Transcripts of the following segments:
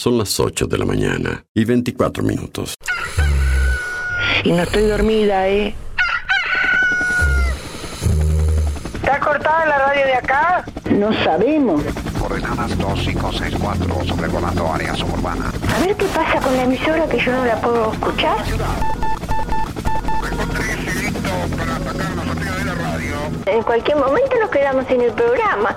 Son las 8 de la mañana y 24 minutos. Y no estoy dormida, ¿eh? ¿Está cortada la radio de acá? No sabemos. Coordenadas 2564, sobrevolando área suburbana. A ver qué pasa con la emisora que yo no la puedo escuchar. En cualquier momento nos quedamos sin el programa.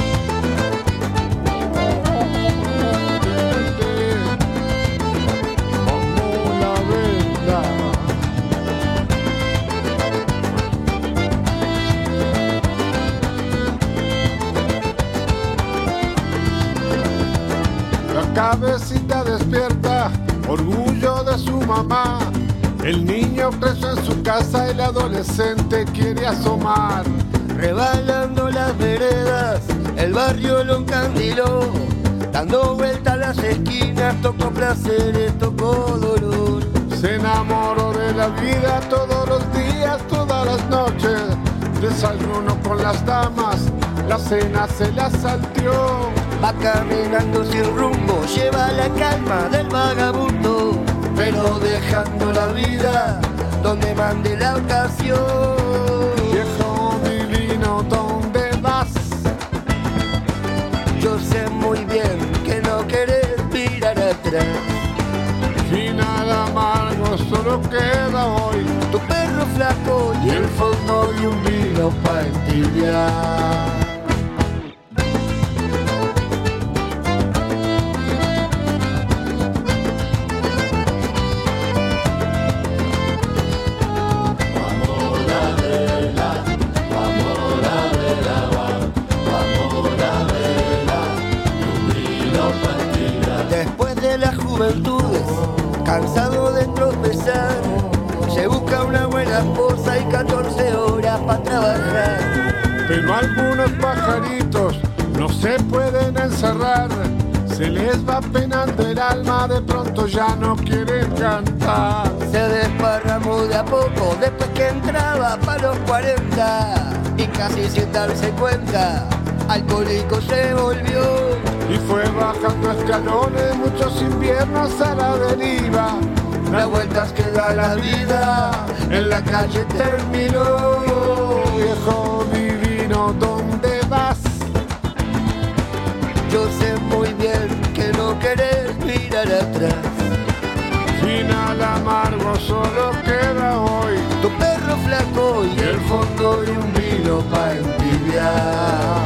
Cabecita despierta, orgullo de su mamá. El niño preso en su casa, el adolescente quiere asomar. Rebalando las veredas, el barrio lo encandiló. Dando vueltas las esquinas, tocó placeres, tocó dolor. Se enamoró de la vida todos los días, todas las noches. Desayuno con las damas, la cena se la salteó. Va caminando sin rumbo, lleva la calma del vagabundo, pero dejando la vida donde mande la ocasión. Viejo divino, ¿dónde vas? Yo sé muy bien que no querés mirar atrás. Final amargo, solo queda hoy. Tu perro flaco y el fondo de un vino para juventudes, cansado de tropezar, se busca una buena esposa y 14 horas para trabajar. Pero algunos pajaritos no se pueden encerrar. Se les va penando el alma, de pronto ya no quieren cantar. Se desparramó de a poco después que entraba para los 40 y casi sin darse cuenta, alcohólico se volvió. Y fue bajando escalones, muchos inviernos a la deriva. Las vueltas que da la vida en la calle terminó. Viejo divino, ¿dónde vas? Yo sé muy bien que no querés mirar atrás. Final amargo, solo queda hoy. Tu perro flaco y el fondo de un vino para entibiar.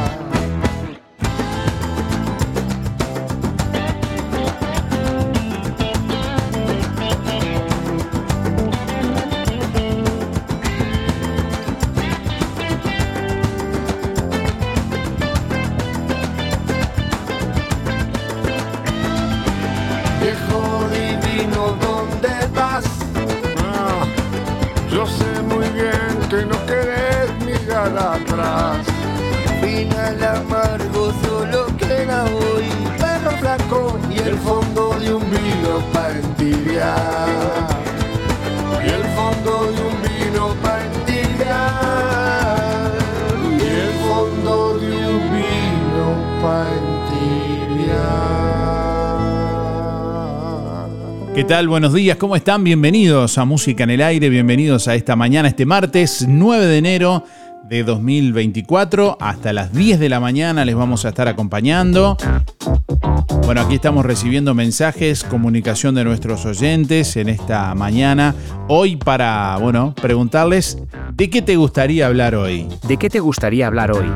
Entibiar. ¿Qué tal? Buenos días, ¿cómo están? Bienvenidos a Música en el Aire, bienvenidos a esta mañana, este martes 9 de enero de 2024. Hasta las 10 de la mañana les vamos a estar acompañando. Bueno, aquí estamos recibiendo mensajes, comunicación de nuestros oyentes en esta mañana. Hoy para, bueno, preguntarles de qué te gustaría hablar hoy. ¿De qué te gustaría hablar hoy?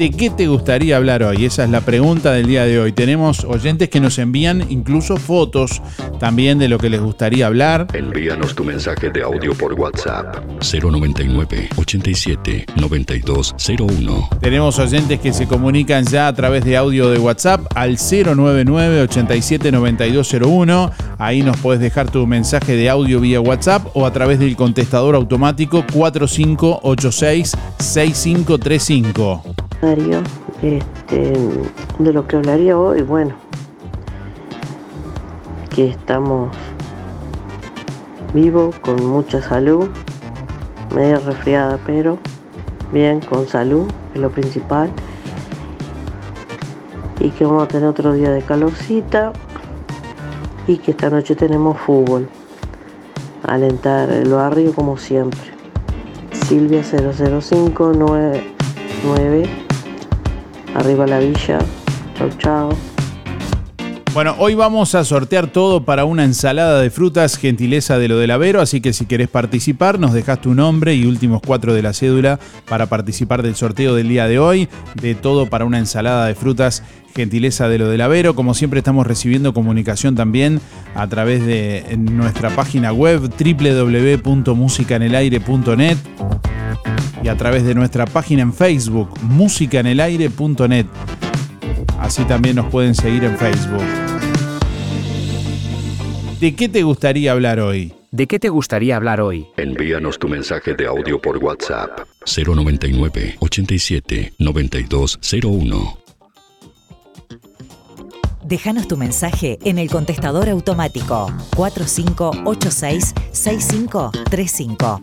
¿De qué te gustaría hablar hoy? Esa es la pregunta del día de hoy. Tenemos oyentes que nos envían incluso fotos también de lo que les gustaría hablar. Envíanos tu mensaje de audio por WhatsApp 099 87 9201. Tenemos oyentes que se comunican ya a través de audio de WhatsApp al 099 87 9201. Ahí nos puedes dejar tu mensaje de audio vía WhatsApp o a través del contestador automático 4586 6535. Este, de lo que hablaría hoy, bueno, que estamos vivos, con mucha salud, media resfriada, pero bien, con salud, es lo principal. Y que vamos a tener otro día de calorcita y que esta noche tenemos fútbol. Alentar el barrio como siempre. Silvia 0059 Arriba la villa. Chau, chau. Bueno, hoy vamos a sortear todo para una ensalada de frutas, gentileza de lo del Avero, así que si querés participar, nos dejas tu nombre y últimos cuatro de la cédula para participar del sorteo del día de hoy, de todo para una ensalada de frutas, gentileza de lo del Avero. Como siempre estamos recibiendo comunicación también a través de nuestra página web www.musicanelaire.net y a través de nuestra página en Facebook, musicanelaire.net. Así también nos pueden seguir en Facebook. ¿De qué te gustaría hablar hoy? ¿De qué te gustaría hablar hoy? Envíanos tu mensaje de audio por WhatsApp 099 87 9201. Déjanos tu mensaje en el contestador automático 4586 6535.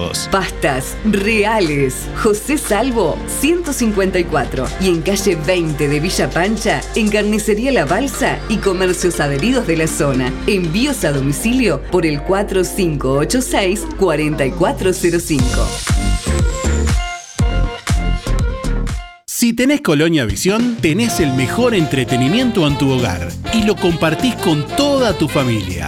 Pastas reales. José Salvo 154 y en calle 20 de Villa Pancha, en Carnicería La Balsa y comercios adheridos de la zona. Envíos a domicilio por el 4586 4405. Si tenés Colonia Visión, tenés el mejor entretenimiento en tu hogar y lo compartís con toda tu familia.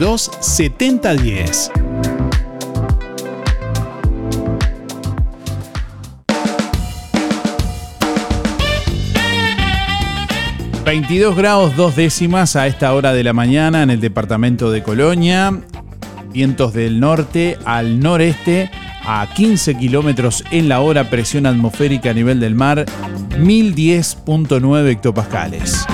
7010. ...22 grados dos décimas a esta hora de la mañana en el departamento de Colonia... ...vientos del norte al noreste a 15 kilómetros en la hora, presión atmosférica a nivel del mar 1010.9 hectopascales.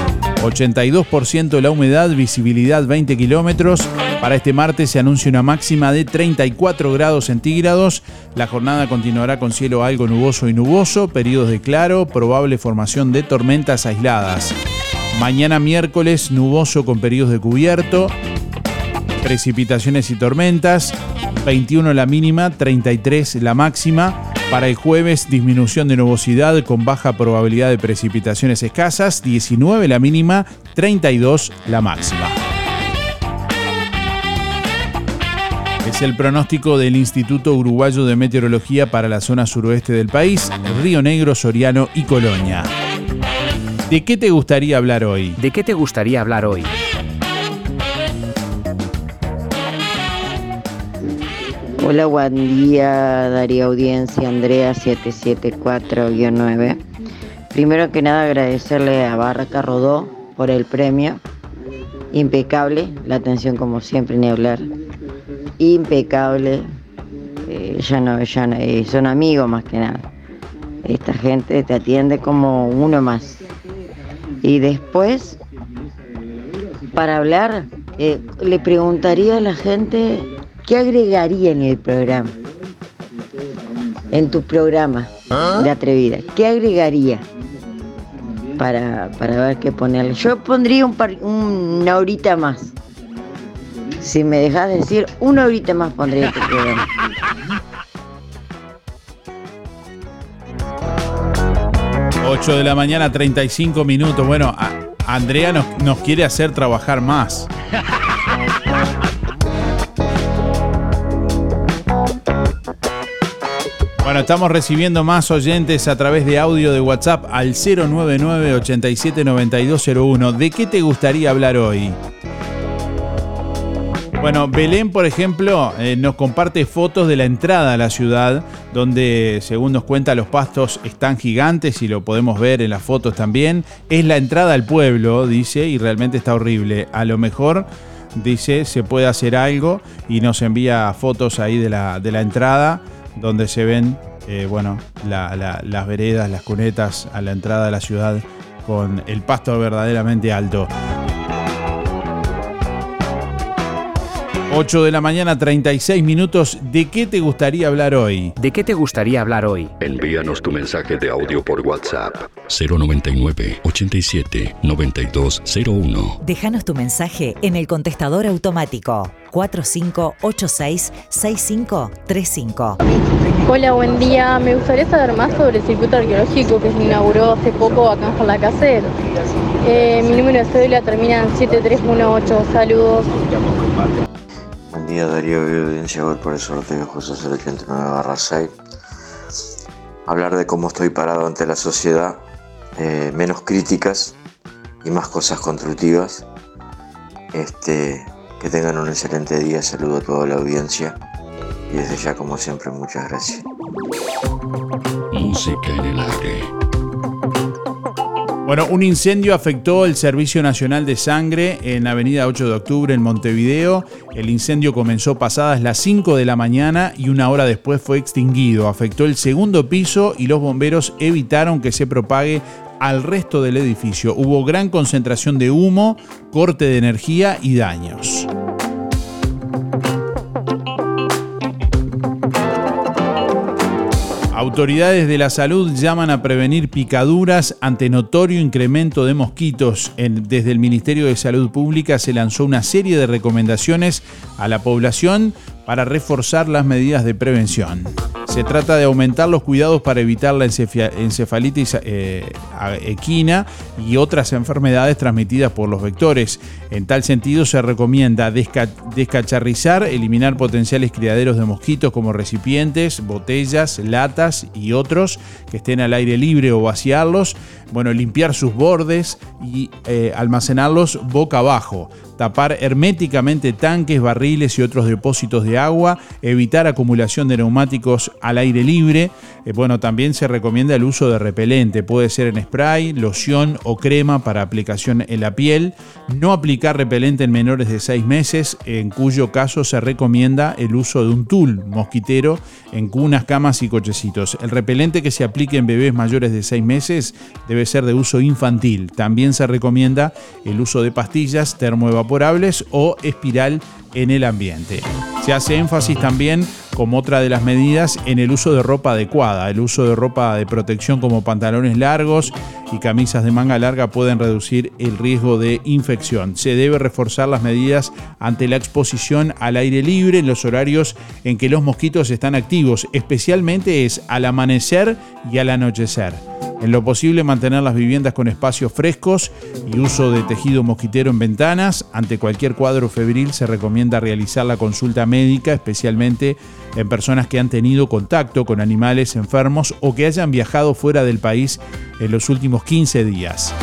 82% la humedad, visibilidad 20 kilómetros. Para este martes se anuncia una máxima de 34 grados centígrados. La jornada continuará con cielo algo nuboso y nuboso, periodos de claro, probable formación de tormentas aisladas. Mañana miércoles nuboso con periodos de cubierto, precipitaciones y tormentas, 21 la mínima, 33 la máxima. Para el jueves, disminución de nubosidad con baja probabilidad de precipitaciones escasas, 19 la mínima, 32 la máxima. Es el pronóstico del Instituto Uruguayo de Meteorología para la zona suroeste del país, Río Negro, Soriano y Colonia. ¿De qué te gustaría hablar hoy? ¿De qué te gustaría hablar hoy? Hola, buen día, Daría Audiencia, Andrea 774-9. Primero que nada agradecerle a Barraca Rodó por el premio. Impecable, la atención como siempre, ni hablar. Impecable. Eh, ya no, ya no, eh, son amigos más que nada. Esta gente te atiende como uno más. Y después, para hablar, eh, le preguntaría a la gente qué agregaría en el programa. En tu programa de atrevida, ¿qué agregaría? Para, para ver qué ponerle. Yo pondría un par- una horita más. Si me dejas decir, una horita más pondría tu programa. Ocho de la mañana, 35 minutos. Bueno, a- Andrea nos, nos quiere hacer trabajar más. Bueno, estamos recibiendo más oyentes a través de audio de WhatsApp al 099-879201. ¿De qué te gustaría hablar hoy? Bueno, Belén, por ejemplo, eh, nos comparte fotos de la entrada a la ciudad, donde, según nos cuenta, los pastos están gigantes y lo podemos ver en las fotos también. Es la entrada al pueblo, dice, y realmente está horrible. A lo mejor, dice, se puede hacer algo y nos envía fotos ahí de la, de la entrada, donde se ven, eh, bueno, la- la- las veredas, las cunetas a la entrada de la ciudad con el pasto verdaderamente alto. 8 de la mañana, 36 minutos. ¿De qué te gustaría hablar hoy? ¿De qué te gustaría hablar hoy? Envíanos tu mensaje de audio por WhatsApp 099 87 9201. Déjanos tu mensaje en el contestador automático 4586-6535. Hola, buen día. Me gustaría saber más sobre el circuito arqueológico que se inauguró hace poco acá en Forlacaser. Eh, mi número de cédula termina en 7318. Saludos. Buen día Darío audiencia, voy por el sorteo José 089 barra 6. Hablar de cómo estoy parado ante la sociedad, eh, menos críticas y más cosas constructivas. Este, que tengan un excelente día, saludo a toda la audiencia y desde ya como siempre muchas gracias. Música en el aire. Bueno, un incendio afectó el Servicio Nacional de Sangre en Avenida 8 de Octubre en Montevideo. El incendio comenzó pasadas las 5 de la mañana y una hora después fue extinguido. Afectó el segundo piso y los bomberos evitaron que se propague al resto del edificio. Hubo gran concentración de humo, corte de energía y daños. Autoridades de la salud llaman a prevenir picaduras ante notorio incremento de mosquitos. Desde el Ministerio de Salud Pública se lanzó una serie de recomendaciones a la población para reforzar las medidas de prevención. Se trata de aumentar los cuidados para evitar la encefalitis eh, equina y otras enfermedades transmitidas por los vectores. En tal sentido, se recomienda desca- descacharrizar, eliminar potenciales criaderos de mosquitos como recipientes, botellas, latas y otros que estén al aire libre o vaciarlos. Bueno, limpiar sus bordes y eh, almacenarlos boca abajo. Tapar herméticamente tanques, barriles y otros depósitos de agua, evitar acumulación de neumáticos al aire libre. Eh, bueno, también se recomienda el uso de repelente, puede ser en spray, loción o crema para aplicación en la piel. No aplicar repelente en menores de 6 meses, en cuyo caso se recomienda el uso de un tul mosquitero en cunas, camas y cochecitos. El repelente que se aplique en bebés mayores de 6 meses debe ser de uso infantil. También se recomienda el uso de pastillas termoevaporables o espiral en el ambiente. Se hace énfasis también como otra de las medidas en el uso de ropa adecuada. El uso de ropa de protección como pantalones largos y camisas de manga larga pueden reducir el riesgo de infección. Se debe reforzar las medidas ante la exposición al aire libre en los horarios en que los mosquitos están activos, especialmente es al amanecer y al anochecer. En lo posible mantener las viviendas con espacios frescos y uso de tejido mosquitero en ventanas. Ante cualquier cuadro febril se recomienda realizar la consulta médica, especialmente en personas que han tenido contacto con animales enfermos o que hayan viajado fuera del país en los últimos 15 días.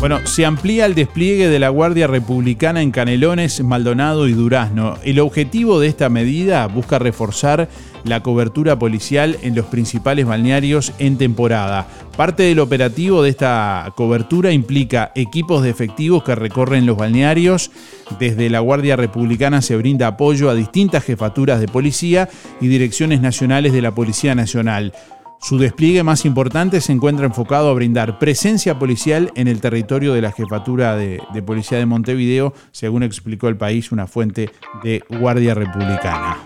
Bueno, se amplía el despliegue de la Guardia Republicana en Canelones, Maldonado y Durazno. El objetivo de esta medida busca reforzar la cobertura policial en los principales balnearios en temporada. Parte del operativo de esta cobertura implica equipos de efectivos que recorren los balnearios. Desde la Guardia Republicana se brinda apoyo a distintas jefaturas de policía y direcciones nacionales de la Policía Nacional. Su despliegue más importante se encuentra enfocado a brindar presencia policial en el territorio de la Jefatura de, Policía de Montevideo, según explicó el país una fuente de Guardia Republicana.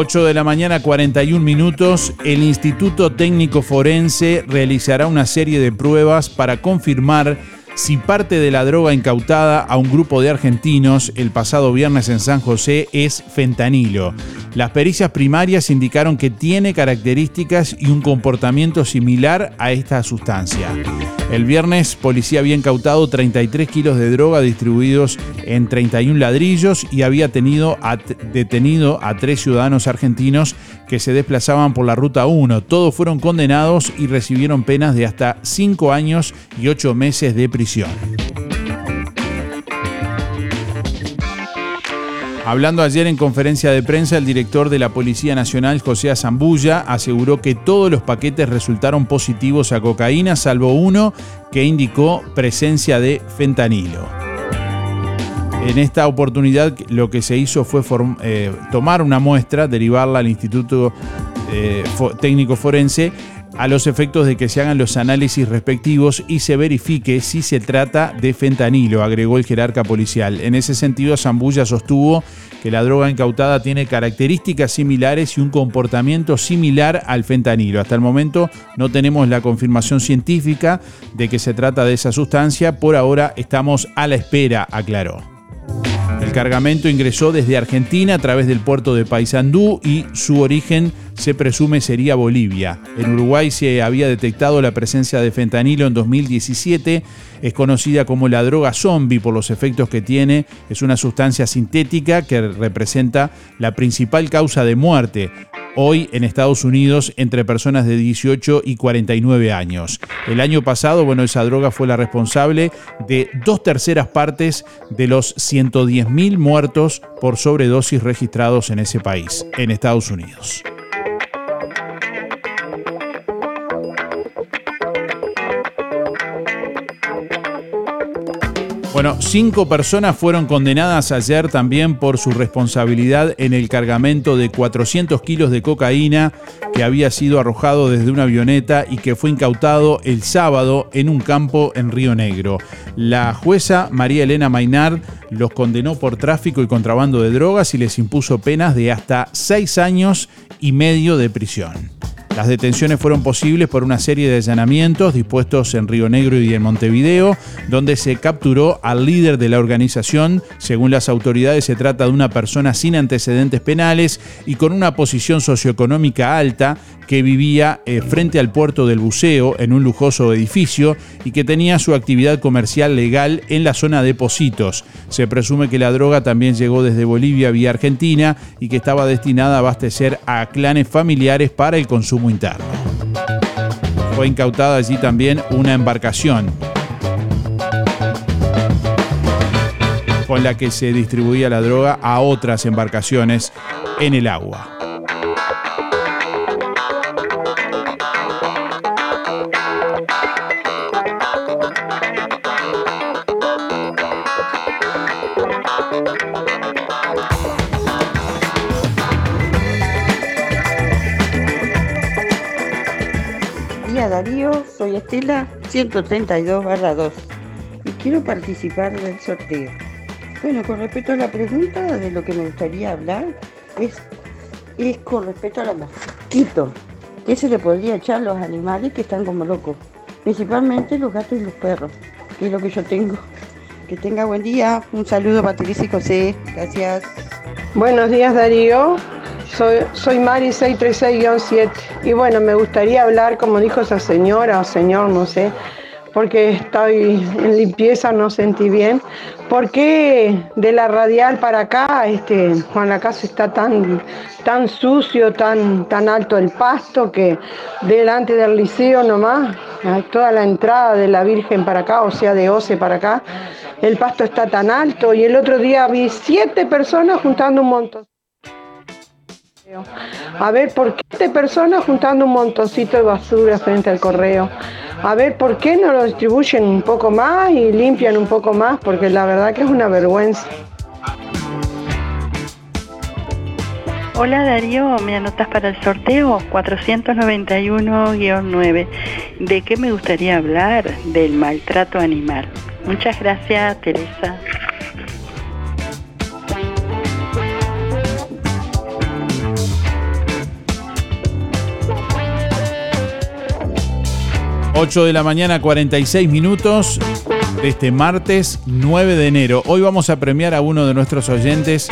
8 de la mañana, 41 minutos, el Instituto Técnico Forense realizará una serie de pruebas para confirmar si parte de la droga incautada a un grupo de argentinos el pasado viernes en San José es fentanilo. Las pericias primarias indicaron que tiene características y un comportamiento similar a esta sustancia. El viernes, policía había incautado 33 kilos de droga distribuidos en 31 ladrillos y había tenido detenido a tres ciudadanos argentinos que se desplazaban por la Ruta 1. Todos fueron condenados y recibieron penas de hasta 5 años y 8 meses de prisión. Hablando ayer en conferencia de prensa, el director de la Policía Nacional, José Azambulla, aseguró que todos los paquetes resultaron positivos a cocaína, salvo uno que indicó presencia de fentanilo. En esta oportunidad lo que se hizo fue eh, tomar una muestra, derivarla al Instituto eh, Técnico Forense a los efectos de que se hagan los análisis respectivos y se verifique si se trata de fentanilo, agregó el jerarca policial. En ese sentido, Zambulla sostuvo que la droga incautada tiene características similares y un comportamiento similar al fentanilo. Hasta el momento no tenemos la confirmación científica de que se trata de esa sustancia, por ahora estamos a la espera, aclaró. El cargamento ingresó desde Argentina a través del puerto de Paysandú y su origen se presume sería Bolivia. En Uruguay se había detectado la presencia de fentanilo en 2017. Es conocida como la droga zombie por los efectos que tiene. Es una sustancia sintética que representa la principal causa de muerte hoy en Estados Unidos entre personas de 18 y 49 años. El año pasado, bueno, esa droga fue la responsable de dos terceras partes de los 110.000 muertos por sobredosis registrados en ese país, en Estados Unidos. Bueno, cinco personas fueron condenadas ayer también por su responsabilidad en el cargamento de 400 kilos de cocaína que había sido arrojado desde una avioneta y que fue incautado el sábado en un campo en Río Negro. La jueza María Elena Maynard los condenó por tráfico y contrabando de drogas y les impuso penas de hasta seis años y medio de prisión. Las detenciones fueron posibles por una serie de allanamientos dispuestos en Río Negro y en Montevideo, donde se capturó al líder de la organización. Según las autoridades, se trata de una persona sin antecedentes penales y con una posición socioeconómica alta que vivía eh, frente al puerto del buceo en un lujoso edificio y que tenía su actividad comercial legal en la zona de Positos. Se presume que la droga también llegó desde Bolivia vía Argentina y que estaba destinada a abastecer a clanes familiares para el consumo interno. Fue incautada allí también una embarcación con la que se distribuía la droga a otras embarcaciones en el agua. Soy Estela 132 2 y quiero participar del sorteo. Bueno, con respecto a la pregunta de lo que me gustaría hablar es, es con respecto a los mosquitos. ¿Qué se le podría echar a los animales que están como locos? Principalmente los gatos y los perros, que es lo que yo tengo. Que tenga buen día. Un saludo Patricia y José. Gracias. Buenos días Darío, soy, soy Mari 636-7 y bueno, me gustaría hablar, como dijo esa señora o señor, no sé, porque estoy en limpieza, no sentí bien. ¿Por qué de la radial para acá, este, Juan la casa está tan, tan sucio, tan, tan alto el pasto que delante del liceo nomás, toda la entrada de la Virgen para acá, o sea, de Oce para acá, el pasto está tan alto y el otro día vi siete personas juntando un montón. A ver, ¿por qué siete personas juntando un montoncito de basura frente al correo? A ver, ¿por qué no lo distribuyen un poco más y limpian un poco más? Porque la verdad que es una vergüenza. Hola Darío, ¿me anotas para el sorteo? 491-9. ¿De qué me gustaría hablar? Del maltrato animal. Muchas gracias, Teresa. ...8 de la mañana, 46 minutos... ...de este martes 9 de enero. Hoy vamos a premiar a uno de nuestros oyentes...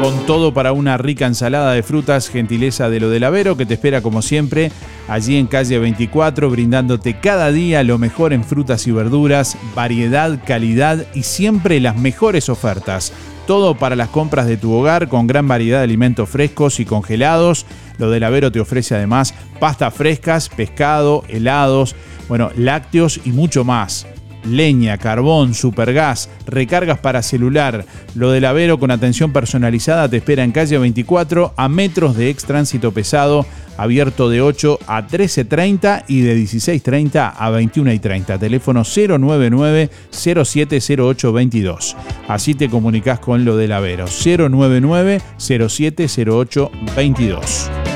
...con todo para una rica ensalada de frutas... ...gentileza de lo del Avero... ...que te espera como siempre... ...allí en calle 24... ...brindándote cada día lo mejor en frutas y verduras... ...variedad, calidad y siempre las mejores ofertas... Todo para las compras de tu hogar con gran variedad de alimentos frescos y congelados. Lo del Avero te ofrece además pastas frescas, pescado, helados, bueno, lácteos y mucho más. Leña, carbón, supergas, recargas para celular. Lo del Avero con atención personalizada te espera en calle 24 a metros de ex tránsito pesado, abierto de 8 a 13.30 y de 16.30 a 21.30. Teléfono 099 070822. Así te comunicas con lo del Avero. 099 070822.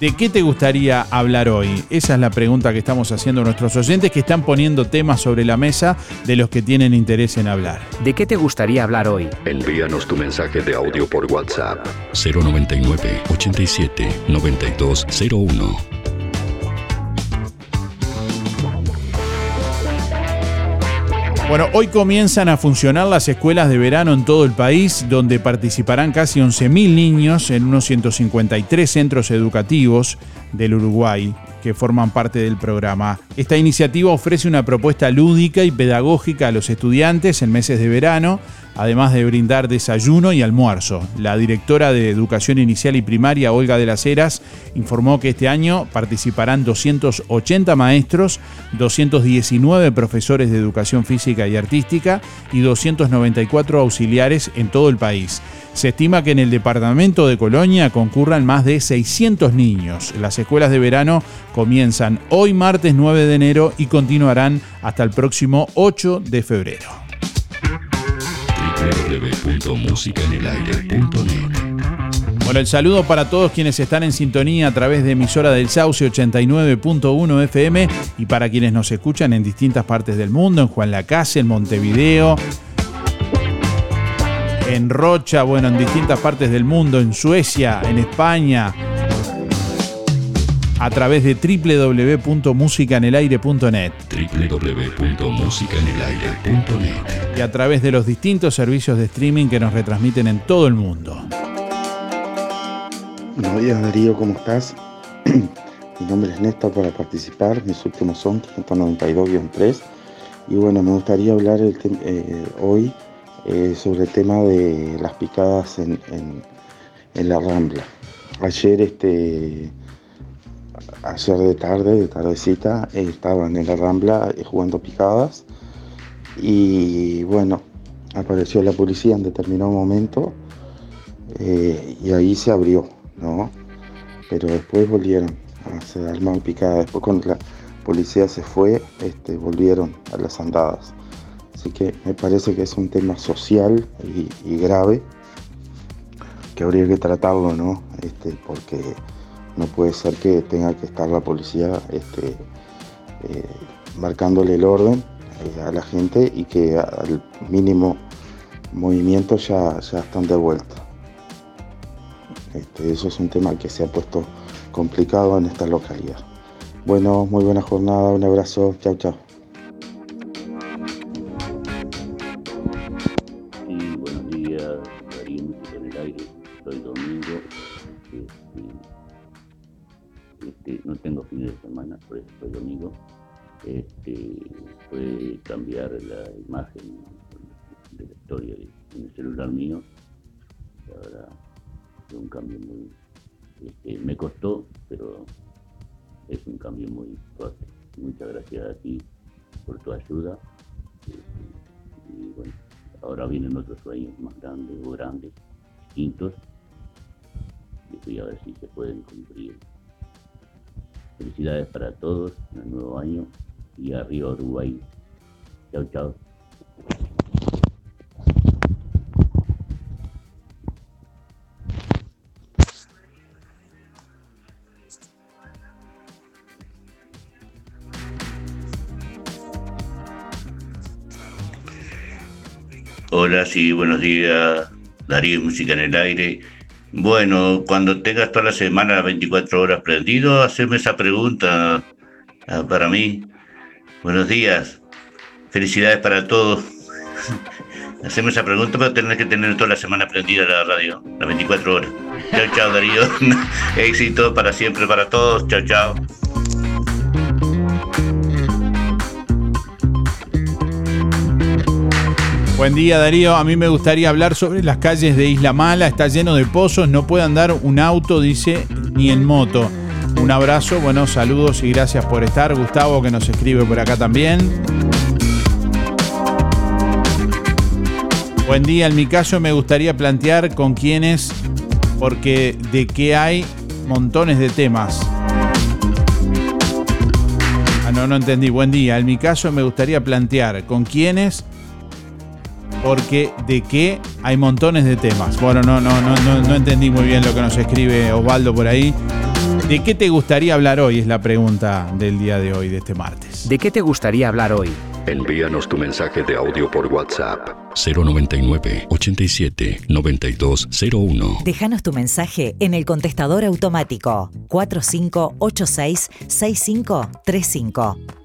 ¿De qué te gustaría hablar hoy? Esa es la pregunta que estamos haciendo a nuestros oyentes que están poniendo temas sobre la mesa de los que tienen interés en hablar. ¿De qué te gustaría hablar hoy? Envíanos tu mensaje de audio por WhatsApp 099 87 9201. Bueno, hoy comienzan a funcionar las escuelas de verano en todo el país, donde participarán casi 11.000 niños en unos 153 centros educativos del Uruguay que forman parte del programa. Esta iniciativa ofrece una propuesta lúdica y pedagógica a los estudiantes en meses de verano, además de brindar desayuno y almuerzo. La directora de Educación Inicial y Primaria, Olga de las Heras, informó que este año participarán 280 maestros, 219 profesores de educación física y artística y 294 auxiliares en todo el país. Se estima que en el departamento de Colonia concurran más de 600 niños. Las escuelas de verano comienzan hoy martes 9 de enero y continuarán hasta el próximo 8 de febrero. Bueno, el saludo para todos quienes están en sintonía a través de emisora del Sauce 89.1 FM y para quienes nos escuchan en distintas partes del mundo, en Juan Lacase, en Montevideo, en Rocha, bueno, en distintas partes del mundo, en Suecia, en España, a través de www.musicanelaire.net www.musicanelaire.net y a través de los distintos servicios de streaming que nos retransmiten en todo el mundo. Buenos días Darío, ¿cómo estás? Mi nombre es Néstor para participar, mis últimos son 592-3 y bueno, me gustaría hablar el eh, hoy eh, sobre el tema de las picadas en, en- la Rambla. Ayer, este, ayer de tarde, de tardecita, estaban en la Rambla eh, jugando picadas y bueno, apareció la policía en determinado momento eh, y ahí se abrió, ¿no? Pero después volvieron a se armar picada. Después cuando la policía se fue, este, volvieron a las andadas. Así que me parece que es un tema social y, grave que habría que tratarlo, ¿no? Este, porque no puede ser que tenga que estar la policía este, eh, marcándole el orden eh, a la gente y que al mínimo movimiento ya, ya están de vuelta. Este, eso es un tema que se ha puesto complicado en esta localidad. Bueno, muy buena jornada, un abrazo, chao, chao. No tengo fines de semana, por eso soy Domingo. Este, fue cambiar la imagen de la historia en el celular mío. Verdad, fue un cambio muy. este, me costó, pero es un cambio muy fuerte. Muchas gracias a ti por tu ayuda. Este, y bueno, ahora vienen otros sueños más grandes o grandes, distintos. Y a ver si se pueden cumplir. Felicidades para todos en el nuevo año y arriba Uruguay. Chao, chao. Hola, sí, buenos días. Darío Música en el Aire. Bueno, cuando tengas toda la semana 24 horas prendido, hacerme esa pregunta ah, para mí. Buenos días. Felicidades para todos. Haceme esa pregunta, pero tenés que tener toda la semana prendida la radio, las 24 horas. Chao, chao, Darío. Éxito para siempre, para todos. Chao, chao. Buen día Darío, a mí me gustaría hablar sobre las calles de Isla Mala, está lleno de pozos, no puede andar un auto, dice, ni en moto. Un abrazo, buenos saludos y gracias por estar. Gustavo que nos escribe por acá también. Buen día, en mi caso me gustaría plantear con quiénes, porque de qué hay montones de temas. Ah, no, no entendí. Buen día, en mi caso me gustaría plantear con quiénes porque de qué hay montones de temas. Bueno, no, no, no, no, no entendí muy bien lo que nos escribe Osvaldo por ahí. ¿De qué te gustaría hablar hoy? Es la pregunta del día de hoy, de este martes. ¿De qué te gustaría hablar hoy? Envíanos tu mensaje de audio por WhatsApp 099 87 9201. Déjanos tu mensaje en el contestador automático 4586 6535.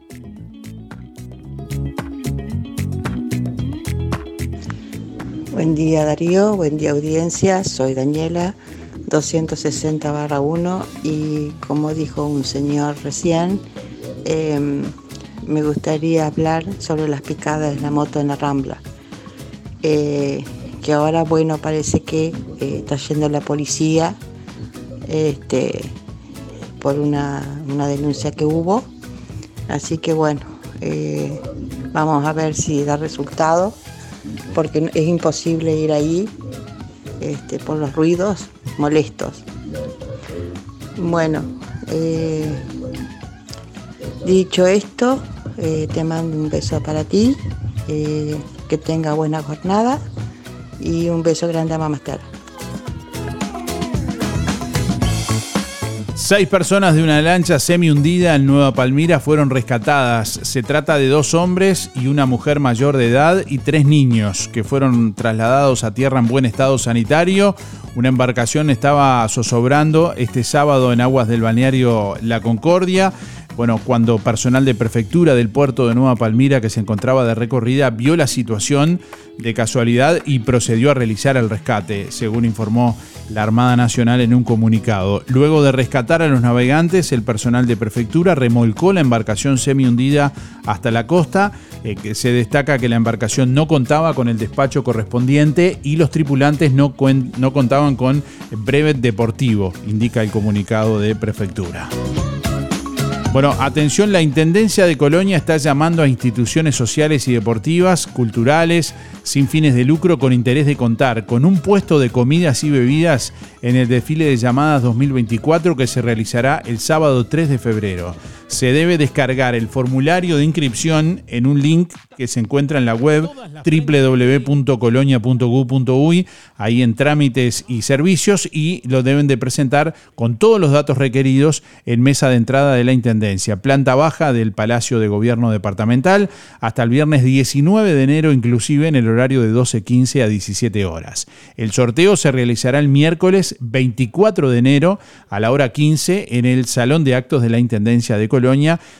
Buen día Darío, buen día audiencia, soy Daniela 260-1 y como dijo un señor recién, em, me gustaría hablar sobre las picadas de la moto en la Rambla. Eh, que ahora, bueno, parece que eh, está yendo la policía este, por una, una denuncia que hubo. Así que bueno, eh, vamos a ver si da resultado, porque es imposible ir ahí este, por los ruidos molestos. Bueno, eh, dicho esto, eh, te mando un beso para ti, eh, que tenga buena jornada y un beso grande a Mamá. Seis personas de una lancha semi hundida en Nueva Palmira fueron rescatadas. Se trata de dos hombres y una mujer mayor de edad y tres niños que fueron trasladados a tierra en buen estado sanitario. Una embarcación estaba zozobrando este sábado en aguas del balneario La Concordia. Bueno, cuando personal de prefectura del puerto de Nueva Palmira que se encontraba de recorrida vio la situación de casualidad y procedió a realizar el rescate, según informó la Armada Nacional en un comunicado. Luego de rescatar a los navegantes, el personal de prefectura remolcó la embarcación semi hundida hasta la costa. Eh, que se destaca que la embarcación no contaba con el despacho correspondiente y los tripulantes no, no contaban con brevet deportivo, indica el comunicado de prefectura. Bueno, atención, la Intendencia de Colonia está llamando a instituciones sociales y deportivas, culturales, sin fines de lucro, con interés de contar con un puesto de comidas y bebidas en el desfile de llamadas 2024 que se realizará el sábado 3 de febrero. Se debe descargar el formulario de inscripción en un link que se encuentra en la web www.colonia.gov.uy, ahí en trámites y servicios, y lo deben de presentar con todos los datos requeridos en mesa de entrada de la Intendencia, planta baja del Palacio de Gobierno Departamental, hasta el viernes 19 de enero, inclusive en el horario de 12.15 a 17 horas. El sorteo se realizará el miércoles 24 de enero a la hora 15 en el Salón de Actos de la Intendencia de Colonia.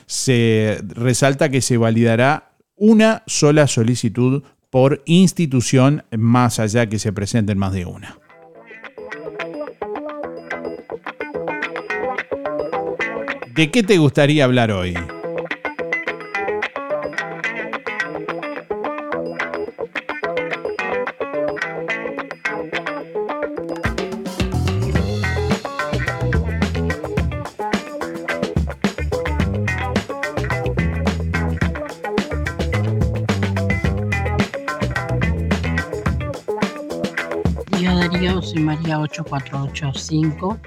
Se resalta que se validará una sola solicitud por institución, más allá que se presenten más de una. ¿De qué te gustaría hablar hoy? María 8485.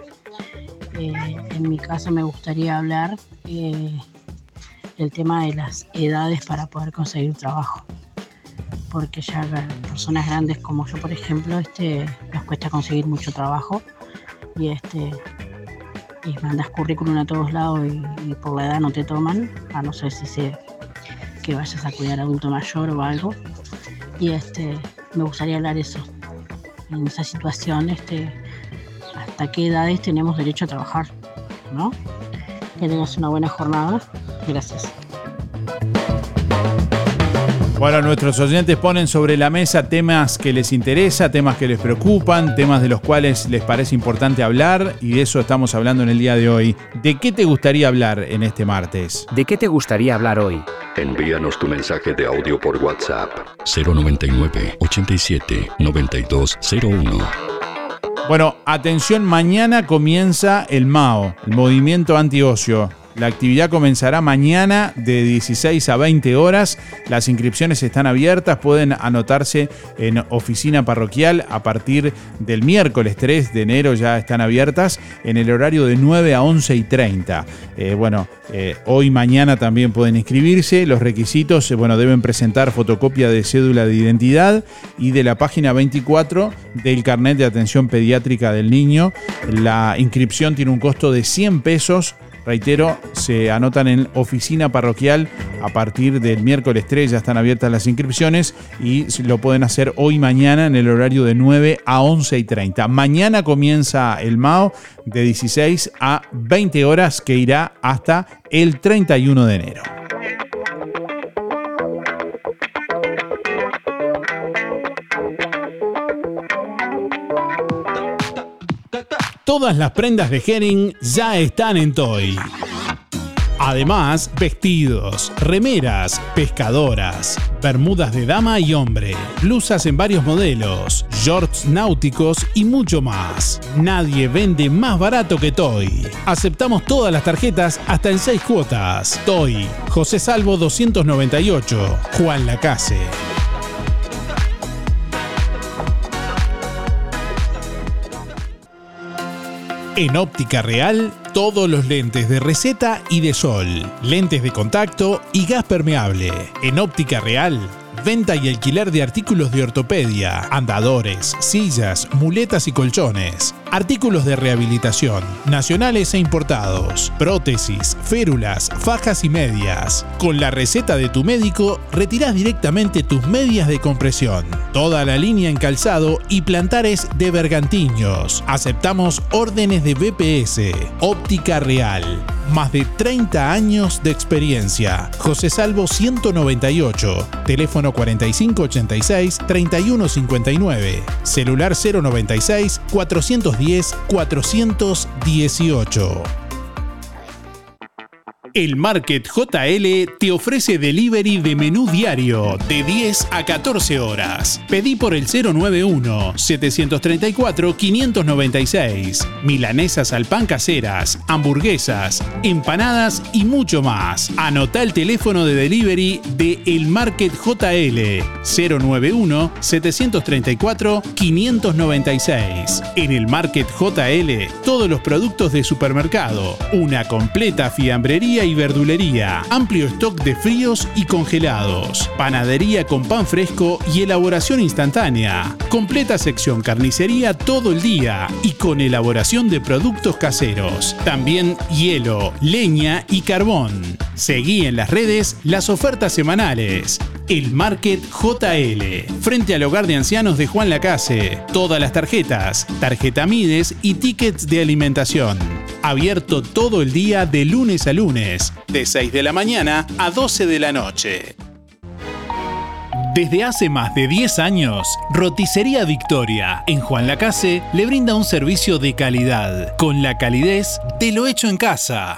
Eh, en mi caso me gustaría hablar eh, del tema de las edades para poder conseguir trabajo. Porque ya personas grandes como yo, por ejemplo, este, nos cuesta conseguir mucho trabajo y este y mandas currículum a todos lados y, por la edad no te toman, a no ser si sé que vayas a cuidar adulto mayor o algo. Y este me gustaría hablar eso, en esa situación, este, hasta qué edades tenemos derecho a trabajar, ¿no? Que tengas una buena jornada. Gracias. Bueno, nuestros oyentes ponen sobre la mesa temas que les interesa, temas que les preocupan, temas de los cuales les parece importante hablar y de eso estamos hablando en el día de hoy. ¿De qué te gustaría hablar en este martes? ¿De qué te gustaría hablar hoy? Envíanos tu mensaje de audio por WhatsApp 099 87 9201. Bueno, atención, mañana comienza el MAO, el Movimiento Antiocio. La actividad comenzará mañana de 16 a 20 horas. Las inscripciones están abiertas, pueden anotarse en oficina parroquial a partir del miércoles 3 de enero ya están abiertas en el horario de 9 a 11 y 30. Eh, bueno, eh, hoy mañana también pueden inscribirse. Los requisitos, eh, bueno, deben presentar fotocopia de cédula de identidad y de la página 24 del carnet de atención pediátrica del niño. La inscripción tiene un costo de 100 pesos Reitero, se anotan en oficina parroquial a partir del miércoles 3, ya están abiertas las inscripciones y lo pueden hacer hoy mañana en el horario de 9 a 11 y 30. Mañana comienza el MAO de 16 a 20 horas que irá hasta el 31 de enero. Todas las prendas de Herring ya están en Toy. Además, vestidos, remeras, pescadoras, bermudas de dama y hombre, blusas en varios modelos, shorts náuticos y mucho más. Nadie vende más barato que Toy. Aceptamos todas las tarjetas hasta en 6 cuotas. Toy, José Salvo 298, Juan Lacase. En óptica real, todos los lentes de receta y de sol, lentes de contacto y gas permeable. En óptica real, venta y alquiler de artículos de ortopedia, andadores, sillas, muletas y colchones. Artículos de rehabilitación, nacionales e importados, prótesis, férulas, fajas y medias. Con la receta de tu médico, retirás directamente tus medias de compresión. Toda la línea en calzado y plantares de bergantiños. Aceptamos órdenes de BPS. Óptica Real. Más de 30 años de experiencia. José Salvo 198. Teléfono 4586-3159. Celular 096 410 418. El Market JL te ofrece delivery de menú diario de 10 a 14 horas. Pedí por el 091-734-596. Milanesas al pan caseras, hamburguesas, empanadas y mucho más. Anota el teléfono de delivery de El Market JL 091-734-596. En el Market JL, todos los productos de supermercado, una completa fiambrería y verdulería, amplio stock de fríos y congelados, panadería con pan fresco y elaboración instantánea, completa sección carnicería todo el día y con elaboración de productos caseros, también hielo, leña y carbón. Seguí en las redes las ofertas semanales. El Market JL, frente al hogar de ancianos de Juan Lacase. Todas las tarjetas, tarjeta Mides y tickets de alimentación. Abierto todo el día de lunes a lunes, de 6 de la mañana a 12 de la noche. Desde hace más de 10 años, Roticería Victoria en Juan Lacase le brinda un servicio de calidad, con la calidez de lo hecho en casa.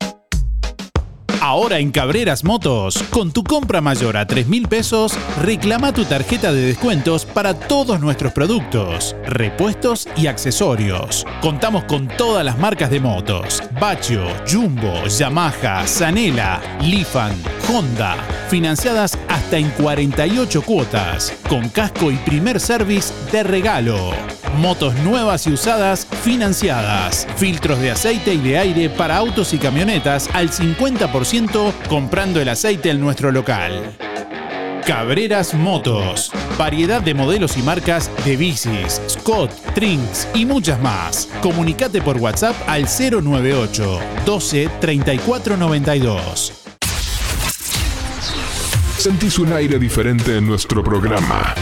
Ahora en Cabreras Motos, con tu compra mayor a 3 mil pesos, reclama tu tarjeta de descuentos para todos nuestros productos, repuestos y accesorios. Contamos con todas las marcas de motos: Bacho, Jumbo, Yamaha, Zanela, Lifan, Honda, financiadas hasta en 48 cuotas, con casco y primer service de regalo. Motos nuevas y usadas financiadas. Filtros de aceite y de aire para autos y camionetas al 50% comprando el aceite en nuestro local. Cabreras Motos. Variedad de modelos y marcas de bicis, Scott, Trinks y muchas más. Comunicate por WhatsApp al 098 12 34 92. Sentís un aire diferente en nuestro programa.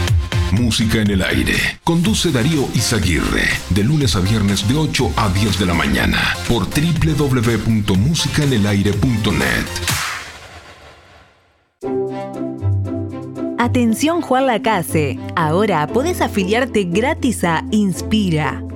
Música en el aire. Conduce Darío Izaguirre. De lunes a viernes de 8 a 10 de la mañana. Por www.musicaenelaire.net. Atención Juan Lacase. Ahora podés afiliarte gratis a Inspira.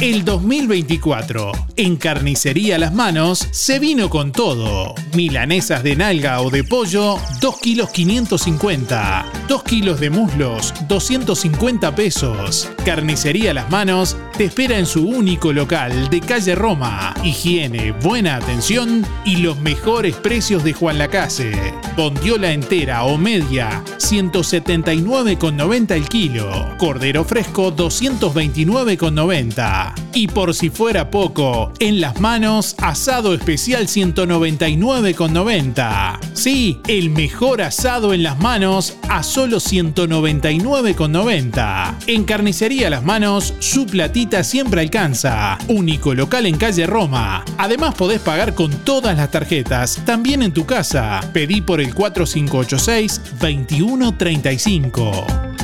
El 2024, en Carnicería Las Manos, se vino con todo. Milanesas de nalga o de pollo, 2 kilos 550. 2 kilos de muslos, 250 pesos. Carnicería Las Manos te espera en su único local de calle Roma. Higiene, buena atención y los mejores precios de Juan Lacase. Bondiola entera o media, 179,90 el kilo. Cordero fresco, 229,90. Y por si fuera poco, en las manos, asado especial 199,90. Sí, el mejor asado en las manos a solo 199,90. En Carnicería Las Manos, su platita siempre alcanza. Único local en calle Roma. Además podés pagar con todas las tarjetas, también en tu casa. Pedí por el 4586 2135.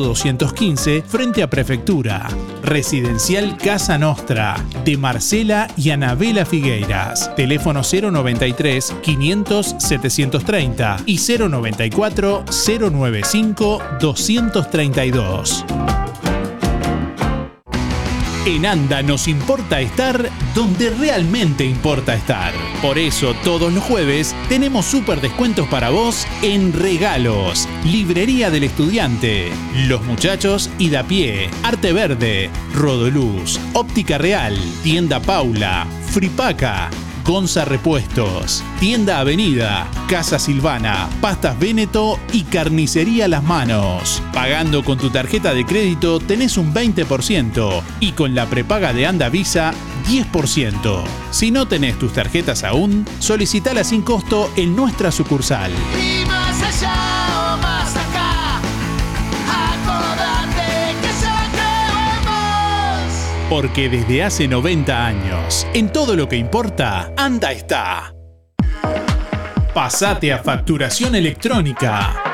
215, frente a Prefectura. Residencial Casa Nostra, de Marcela y Anabela Figueiras. Teléfono 093 500 730 y 094 095 232. En ANDA nos importa estar donde realmente importa estar. Por eso todos los jueves tenemos súper descuentos para vos en regalos. Librería del Estudiante, Los Muchachos y Da Pie, Arte Verde, Rodoluz, Óptica Real, Tienda Paula, Fripaca, Gonza Repuestos, Tienda Avenida, Casa Silvana, Pastas Véneto y Carnicería Las Manos. Pagando con tu tarjeta de crédito tenés un 20% y con la prepaga de Anda Visa 10%. Si no tenés tus tarjetas aún, solicitala sin costo en nuestra sucursal. Y allá Porque desde hace 90 años, en todo lo que importa, Anda está. Pasate a facturación electrónica.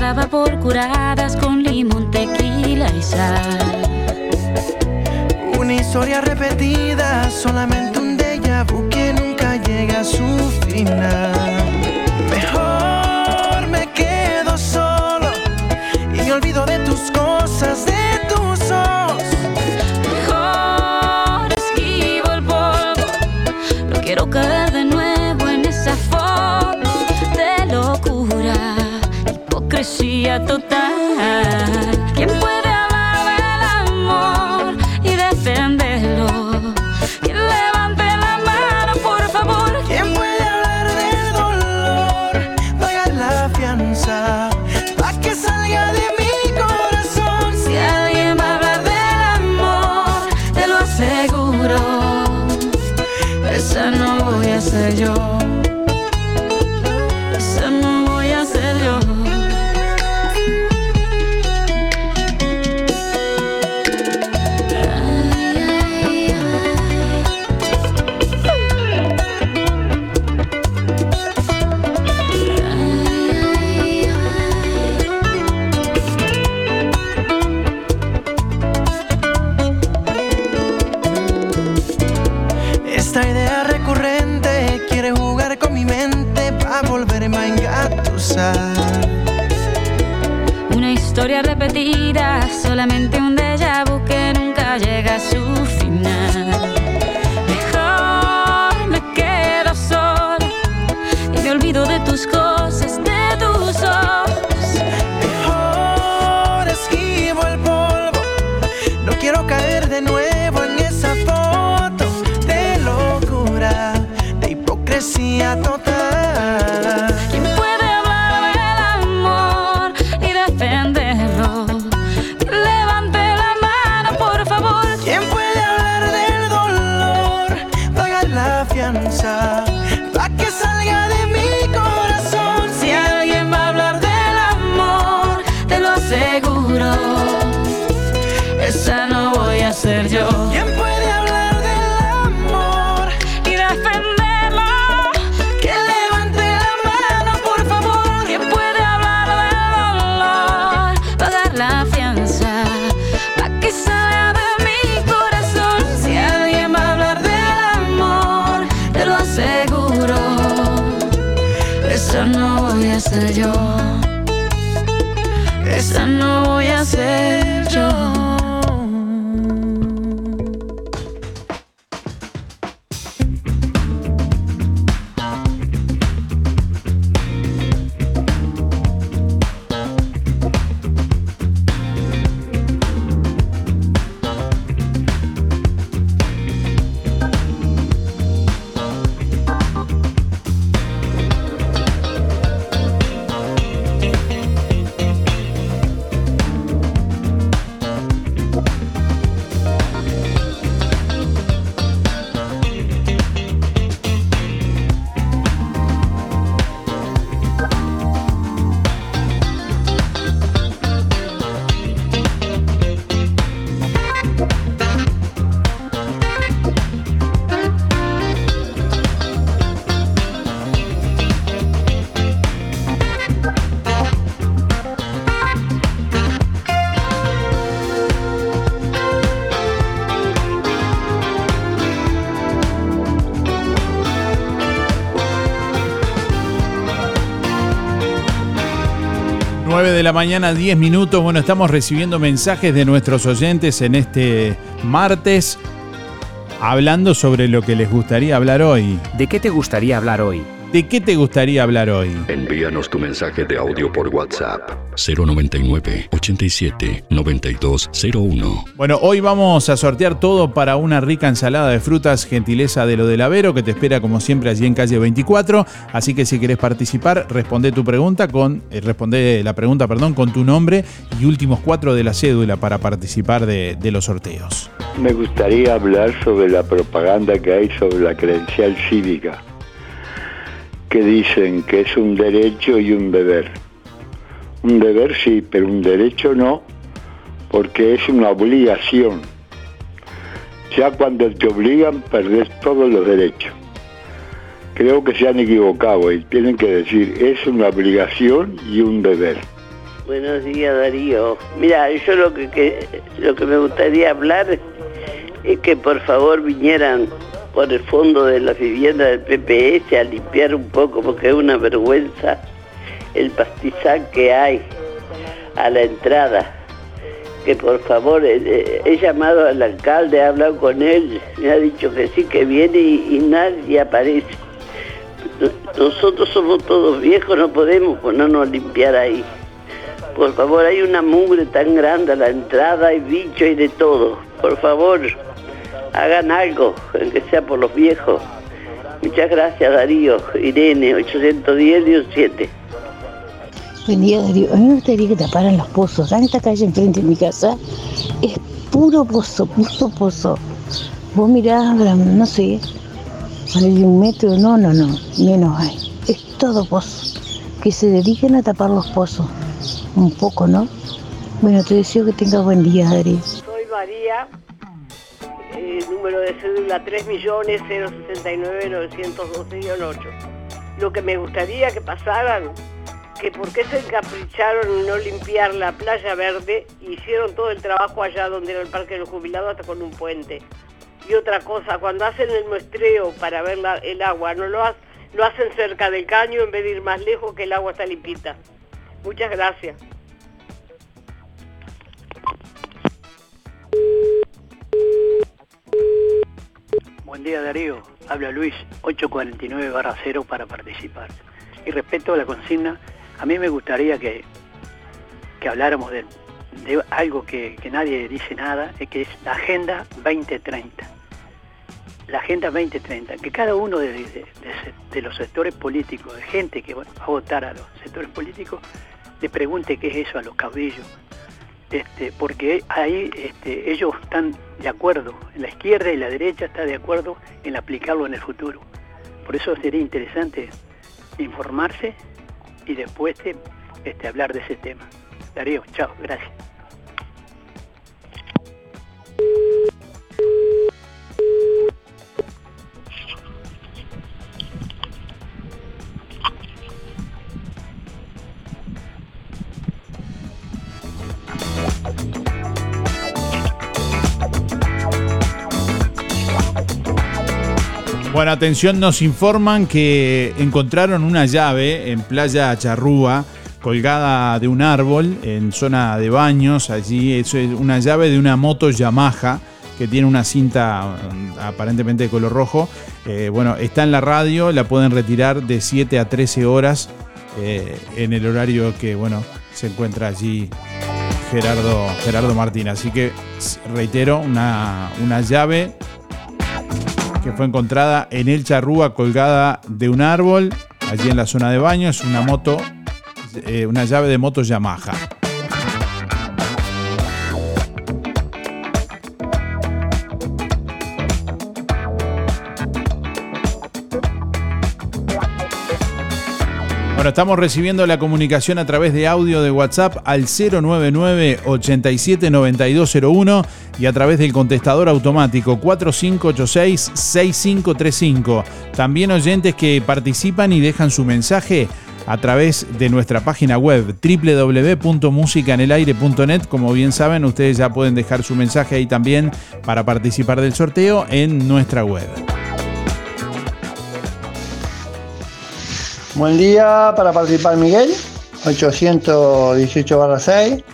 Daba por curadas con limón, tequila y sal. Una historia repetida, solamente un déjà vu que nunca llega a su final. Mejor me quedo solo y olvido de tus cosas, la mañana, 10 minutos. Bueno, estamos recibiendo mensajes de nuestros oyentes en este martes hablando sobre lo que les gustaría hablar hoy. ¿De qué te gustaría hablar hoy? ¿De qué te gustaría hablar hoy? Envíanos tu mensaje de audio por WhatsApp 099 87 9201. Bueno, hoy vamos a sortear todo para una rica ensalada de frutas, gentileza de lo del Avero, que te espera como siempre allí en calle 24. Así que si querés participar, responde tu pregunta con, eh, responde la pregunta, perdón, con tu nombre y últimos cuatro de la cédula para participar de, de los sorteos. Me gustaría hablar sobre la propaganda que hay sobre la credencial cívica, que dicen que es un derecho y un deber. Un deber sí, pero un derecho no, porque es una obligación. Ya cuando te obligan, perdés todos los derechos. Creo que se han equivocado y tienen que decir, es una obligación y un deber. Buenos días Darío. Mira, yo lo que, que- lo que me gustaría hablar es que por favor vinieran por el fondo de las viviendas del PPS a limpiar un poco porque es una vergüenza el pastizal que hay a la entrada. Que por favor, eh, eh, he llamado al alcalde, he hablado con él, me ha dicho que sí, que viene y, y nadie aparece. Nosotros somos todos viejos, no podemos ponernos a limpiar ahí. Por favor, hay una mugre tan grande a la entrada, hay bicho y de todo. Por favor, hagan algo, aunque sea por los viejos. Muchas gracias, Darío. Irene, 810-17. Buen día, Darío. A mí me gustaría que taparan los pozos. En esta calle enfrente de mi casa es puro pozo, puro pozo. Vos mirás, no sé, hay un metro, no, no, no, menos hay. Es todo pozo. Que se dediquen a tapar los pozos. Un poco, ¿no? Bueno, te deseo que tengas buen día, Darío. Soy María, número de cédula 3.069.912-8. Lo que me gustaría que pasaran, que por qué se encapricharon en no limpiar la playa verde, hicieron todo el trabajo allá donde era el Parque de los Jubilados hasta con un puente. Y otra cosa, cuando hacen el muestreo para ver el agua, no lo, lo hacen cerca del caño en vez de ir más lejos que el agua está limpita. Muchas gracias. Buen día Darío, habla Luis, 849-0 para participar. Y respecto a la consigna, a mí me gustaría que, que habláramos de, algo que, que nadie dice nada, que es la Agenda 2030. La Agenda 2030, que cada uno de- de los sectores políticos, de gente que va a votar a los sectores políticos, le pregunte qué es eso a los caudillos, este, porque ahí este, ellos están de acuerdo, la izquierda y la derecha está de acuerdo en aplicarlo en el futuro. Por eso sería interesante informarse y después este, este, hablar de ese tema. Darío, chao, gracias. Atención, nos informan que encontraron una llave en Playa Charrúa colgada de un árbol en zona de baños. Allí es una llave de una moto Yamaha que tiene una cinta mm, aparentemente de color rojo. Eh, bueno, está en la radio, la pueden retirar de 7 a 13 horas eh, en el horario que, bueno, se encuentra allí Gerardo, Gerardo Martín. Así que reitero, una, una llave que fue encontrada en el Charrúa colgada de un árbol, allí en la zona de baño. Es una moto, eh, una llave de moto Yamaha. Estamos recibiendo la comunicación a través de audio de WhatsApp al 099 87 9201 y a través del contestador automático 4586 6535. También oyentes que participan y dejan su mensaje a través de nuestra página web www.musicanelaire.net. Como bien saben, ustedes ya pueden dejar su mensaje ahí también para participar del sorteo en nuestra web. Buen día para participar Miguel, 818 6.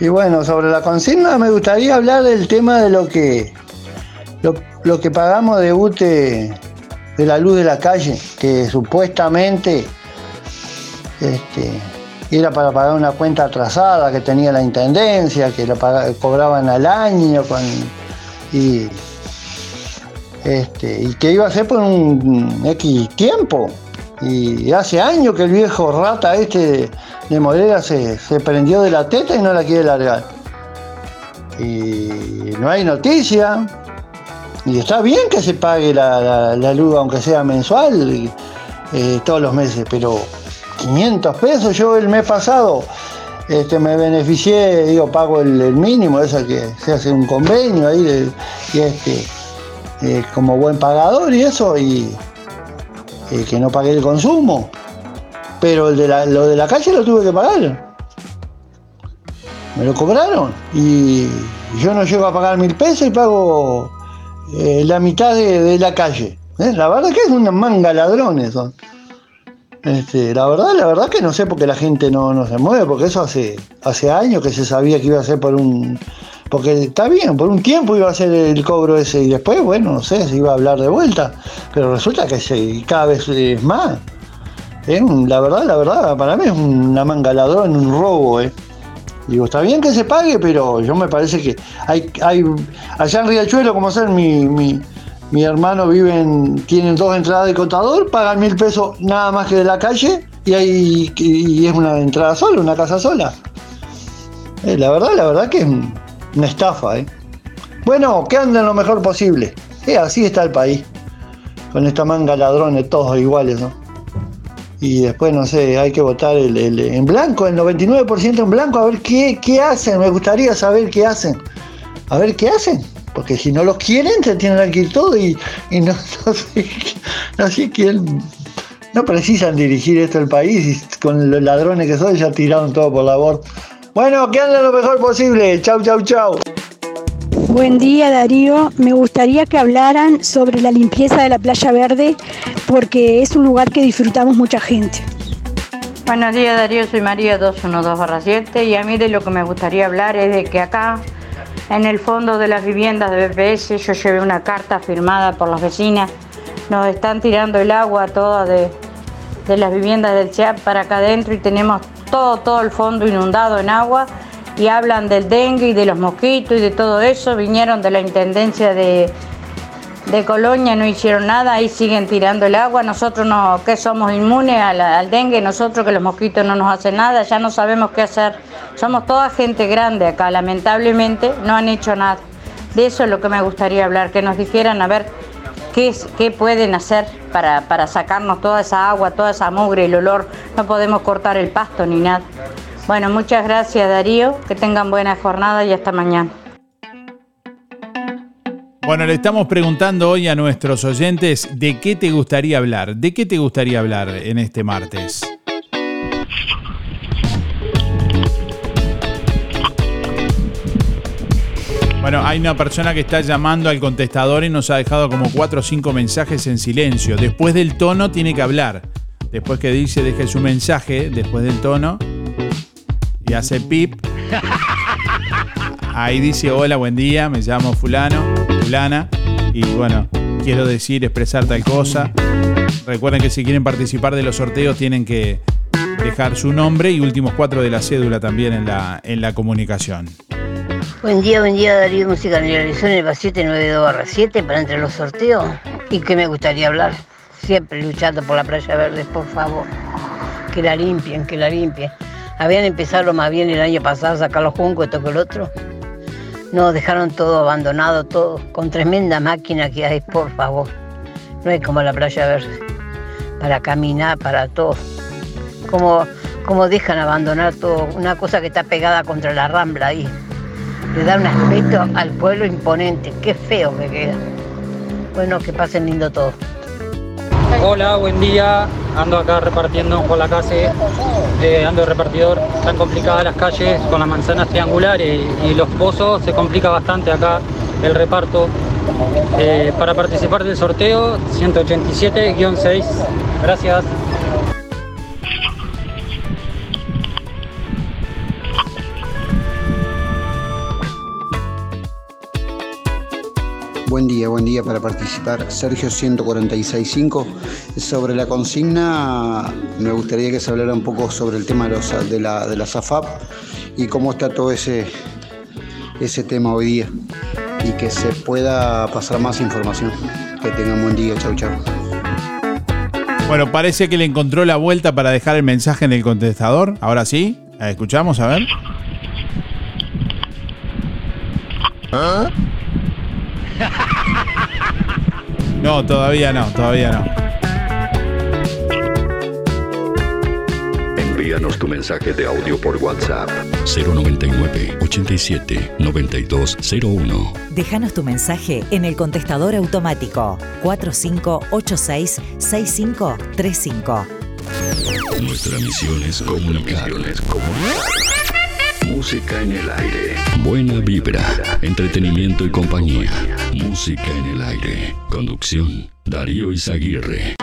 Y bueno, sobre la consigna me gustaría hablar del tema de lo que lo, que pagamos de UTE de la luz de la calle, que supuestamente este, era para pagar una cuenta atrasada que tenía la intendencia, que la cobraban al año con, y, este, y que iba a ser por un X tiempo. Y hace años que el viejo rata este de Morera se, prendió de la teta y no la quiere largar. Y no hay noticia. Y está bien que se pague la, luz, aunque sea mensual, eh, todos los meses, pero 500 pesos. Yo el mes pasado este, me beneficié, digo, pago el, mínimo, eso que se hace un convenio ahí, y este, eh, como buen pagador y eso, y que no pagué el consumo. Pero lo de la calle lo tuve que pagar. Me lo cobraron. Y yo no llego a pagar mil pesos y pago eh, la mitad de, la calle. ¿eh? La verdad que es una manga ladrones son. Este, la verdad, la verdad que no sé por qué la gente no, no se mueve, porque eso hace, hace años que se sabía que iba a ser por un, porque está bien, por un tiempo iba a ser el cobro ese y después, bueno, no sé, se iba a hablar de vuelta, pero resulta que se, cada vez es más. la verdad, la verdad, para mí es una manga ladrón, un robo, ¿eh? Digo, está bien que se pague, pero yo me parece que hay, hay allá en Riachuelo, como ser mi, mi, mi hermano viven, tienen dos entradas de contador, pagan mil pesos nada más que de la calle y, hay, y es una entrada sola, una casa sola. Eh, la verdad, la verdad que una estafa, ¿eh? Bueno, que anden lo mejor posible. Eh, así está el país. Con esta manga ladrones, todos iguales, ¿no? Y después, no sé, hay que votar el, en blanco, el 99% en blanco, a ver qué, qué hacen. Me gustaría saber qué hacen. A ver qué hacen. Porque si no los quieren, se tienen que ir todo y, no, sé, no sé quién. No precisan dirigir esto el país y con los ladrones que son ya tiraron todo por la borda. Bueno, que anden lo mejor posible. Chau, chau, chau. Buen día Darío, me gustaría que hablaran sobre la limpieza de la playa verde porque es un lugar que disfrutamos mucha gente. Buenos días Darío, soy María 212-7 y a mí de lo que me gustaría hablar es de que acá en el fondo de las viviendas de BPS yo llevé una carta firmada por las vecinas, nos están tirando el agua toda de, de las viviendas del CHAP para acá adentro y tenemos todo, el fondo inundado en agua y hablan del dengue y de los mosquitos y de todo eso. Vinieron de la Intendencia de, de Colonia, no hicieron nada, ahí siguen tirando el agua. Nosotros no, que somos inmunes al, al, dengue, nosotros que los mosquitos no nos hacen nada, ya no sabemos qué hacer. Somos toda gente grande acá, lamentablemente no han hecho nada. De eso es lo que me gustaría hablar, que nos dijeran a ver qué, pueden hacer para, para sacarnos toda esa agua, toda esa mugre, el olor. No podemos cortar el pasto ni nada. Bueno, muchas gracias Darío, que tengan buena jornada y hasta mañana. Bueno, le estamos preguntando hoy a nuestros oyentes de qué te gustaría hablar. ¿De qué te gustaría hablar en este martes? Bueno, hay una persona que está llamando al contestador y nos ha dejado como cuatro o cinco mensajes en silencio. Después del tono tiene que hablar. Después que dice deje su mensaje, después del tono, y hace pip, Ahí dice, hola, buen día, me llamo fulano, fulana, y bueno, quiero decir, expresar tal cosa. Recuerden que si quieren participar de los sorteos tienen que dejar su nombre y últimos cuatro de la cédula también en la, en la comunicación. Buen día, buen día Darío Música Realización el 792-7 para entre los sorteos. ¿Y qué me gustaría hablar? Siempre luchando por la playa verde, por favor. Que la limpien, que la limpien. Habían empezado más bien el año pasado a sacar los juncos, esto que el otro. No, dejaron todo abandonado, todo, con tremenda máquina que hay, por favor. No es como la playa verde. Para caminar, para todo. Como, como dejan abandonar todo, una cosa que está pegada contra la rambla ahí. Le da un aspecto al pueblo imponente. Qué feo que queda. Bueno, que pasen lindo todo. Hola, buen día. Ando acá repartiendo en Juan la Case. Eh, ando de repartidor. Están complicadas las calles con las manzanas triangulares y, y los pozos. Se complica bastante acá el reparto. Eh, para participar del sorteo, 187-6. Gracias. Buen día, buen día para participar. Sergio 1465. Sobre la consigna, me gustaría que se hablara un poco sobre el tema de, los, de, la, de la SAFAP y cómo está todo ese, ese tema hoy día. Y que se pueda pasar más información. Que tengan buen día, chau chau. Bueno, parece que le encontró la vuelta para dejar el mensaje en el contestador. Ahora sí, escuchamos, a ver. No, todavía no, todavía no. Envíanos tu mensaje de audio por WhatsApp 099 87 9201. Déjanos tu mensaje en el contestador automático 4586-6535. Nuestra misión es comunicar. Música en el aire. Buena vibra, entretenimiento y compañía. Música en el aire. Conducción, Darío Izaguirre.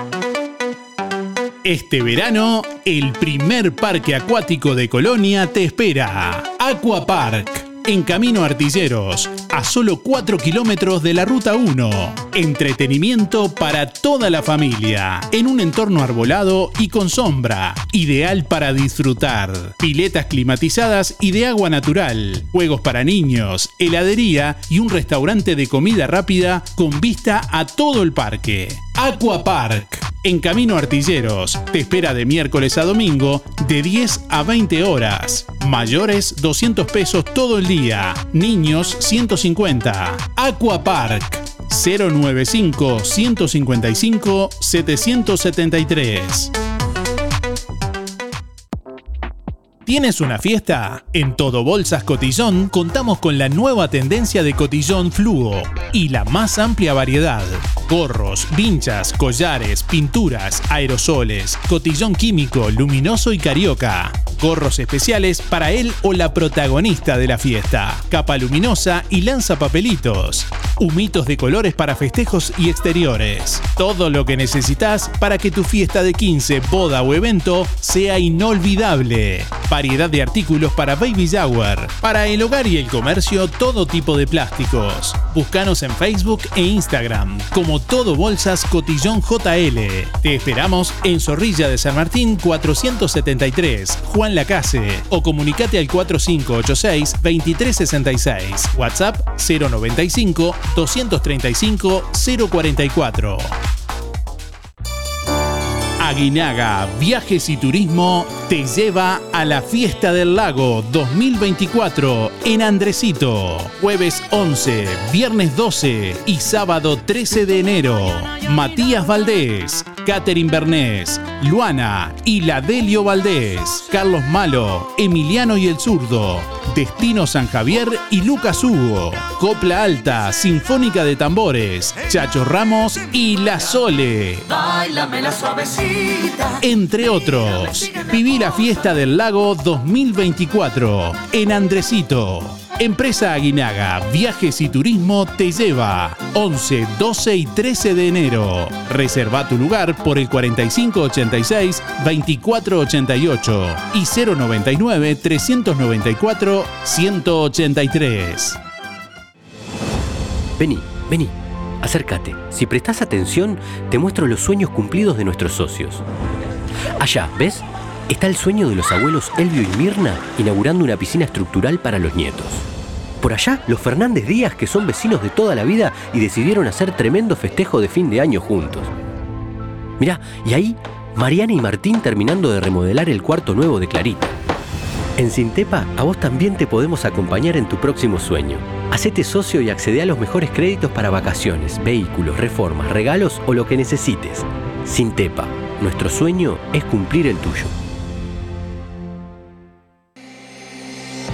Este verano, el primer parque acuático de Colonia te espera. Aqua Park, en Camino Artilleros, a solo 4 kilómetros de la Ruta 1. Entretenimiento para toda la familia, en un entorno arbolado y con sombra, ideal para disfrutar. Piletas climatizadas y de agua natural, juegos para niños, heladería y un restaurante de comida rápida con vista a todo el parque. Aqua Park, en Camino Artilleros, te espera de miércoles a domingo de 10 a 20 horas. Mayores 200 pesos todo el día. Niños 150. Aqua Park 095 155 773. ¿Tienes una fiesta? En Todo Bolsas Cotillón contamos con la nueva tendencia de cotillón fluo y la más amplia variedad. Gorros, vinchas, collares, pinturas, aerosoles, cotillón químico, luminoso y carioca. Gorros especiales para él o la protagonista de la fiesta. Capa luminosa y lanza papelitos. Humitos de colores para festejos y exteriores. Todo lo que necesitas para que tu fiesta de 15, boda o evento sea inolvidable. Variedad de artículos para baby shower. Para el hogar y el comercio, todo tipo de plásticos. Búscanos en Facebook e Instagram como Todo Bolsas Cotillón JL. Te esperamos en Zorrilla de San Martín 473, Juan Lacase. O comunicate al 4586-2366. WhatsApp 095 235 044. Aguinaga Viajes y Turismo te lleva a la Fiesta del Lago 2024 en Andresito. Jueves 11, viernes 12 y sábado 13 de enero. Matías Valdés, Catherine Bernés, Luana y Ladelio Valdés, Carlos Malo, Emiliano y el Zurdo, Destino San Javier y Lucas Hugo, Copla Alta, Sinfónica de Tambores, Chacho Ramos y La Sole. La. Entre otros, viví la fiesta del lago 2024 en Andresito. Empresa Aguinaga Viajes y Turismo te lleva 11, 12 y 13 de enero. Reserva tu lugar por el 4586 2488 y 099 394 183. Vení, vení, acércate. Si prestás atención, te muestro los sueños cumplidos de nuestros socios. Allá, ¿ves? Está el sueño de los abuelos Elvio y Mirna inaugurando una piscina estructural para los nietos. Por allá, los Fernández Díaz, que son vecinos de toda la vida y decidieron hacer tremendo festejo de fin de año juntos. Mirá, y ahí, Mariana y Martín terminando de remodelar el cuarto nuevo de Clarita. En Sintepa, a vos también te podemos acompañar en tu próximo sueño. Hacete socio y accede a los mejores créditos para vacaciones, vehículos, reformas, regalos o lo que necesites. Sintepa, nuestro sueño es cumplir el tuyo.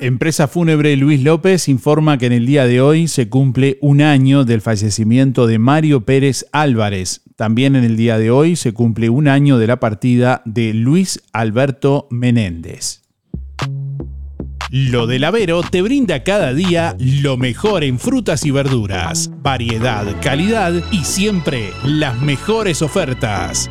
Empresa Fúnebre Luis López informa que en el día de hoy se cumple un año del fallecimiento de Mario Pérez Álvarez. También en el día de hoy se cumple un año de la partida de Luis Alberto Menéndez. Lo del Avero te brinda cada día lo mejor en frutas y verduras, variedad, calidad y siempre las mejores ofertas.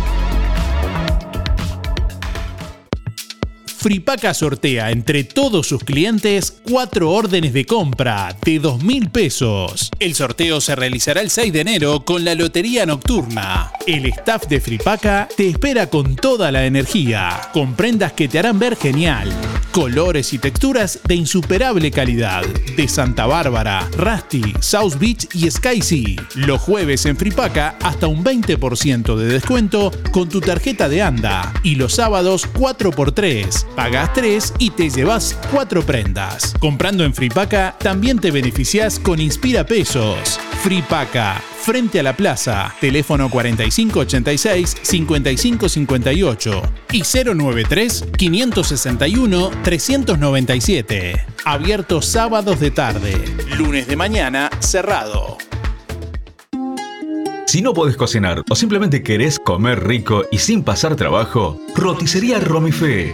Fripaca sortea entre todos sus clientes cuatro órdenes de compra de 2 mil pesos. El sorteo se realizará el 6 de enero con la Lotería Nocturna. El staff de Fripaca te espera con toda la energía, con prendas que te harán ver genial, colores y texturas de insuperable calidad. De Santa Bárbara, Rusty, South Beach y Sky Sea. Los jueves en Fripaca hasta un 20% de descuento con tu tarjeta de ANDA. Y los sábados 4x3. Pagas 3 y te llevas 4 prendas. Comprando en Fripaca también te beneficias con Inspira Pesos. Fripaca, frente a la plaza, teléfono 4586-5558 y 093-561-397. Abierto sábados de tarde, lunes de mañana cerrado. Si no podés cocinar o simplemente querés comer rico y sin pasar trabajo, roticería Romifé.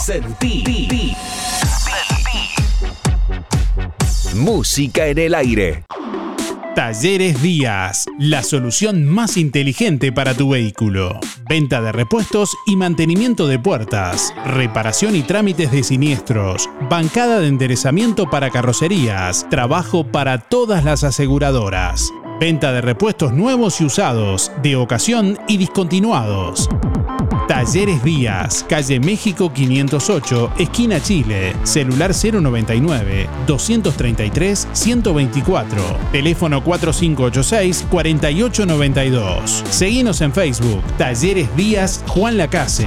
Sentí. Música en el aire. Talleres Díaz, la solución más inteligente para tu vehículo. Venta de repuestos y mantenimiento de puertas, reparación y trámites de siniestros, bancada de enderezamiento para carrocerías, trabajo para todas las aseguradoras. Venta de repuestos nuevos y usados, de ocasión y discontinuados. Talleres Díaz, calle México 508, esquina Chile, celular 099 233 124, teléfono 4586 4892. Seguinos en Facebook, Talleres Díaz Juan Lacase.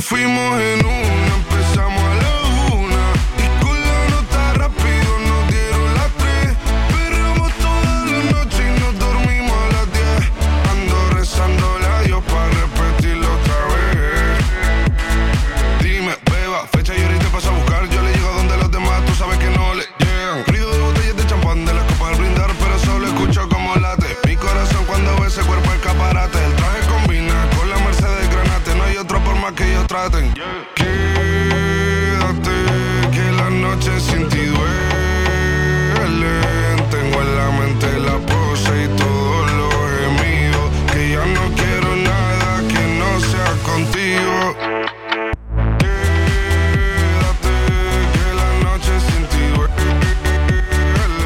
Fuimos en una, forma que ellos traten. Quédate, que la noche sin ti duele. Tengo en la mente la pose y todos los gemidos. Que ya no quiero nada que no sea contigo.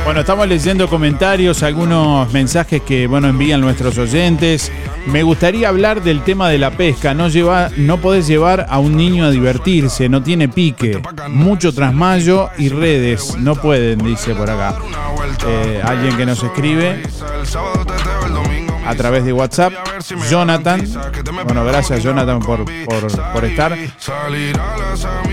Bueno, estamos leyendo comentarios, algunos mensajes que bueno envían nuestros oyentes. Me gustaría hablar del tema de la pesca. No lleva, no podés llevar a un niño a divertirse, no tiene pique, mucho trasmayo y redes. No pueden, dice por acá. Eh, alguien que nos escribe a través de WhatsApp. Jonathan. Bueno, gracias Jonathan por, por, por estar.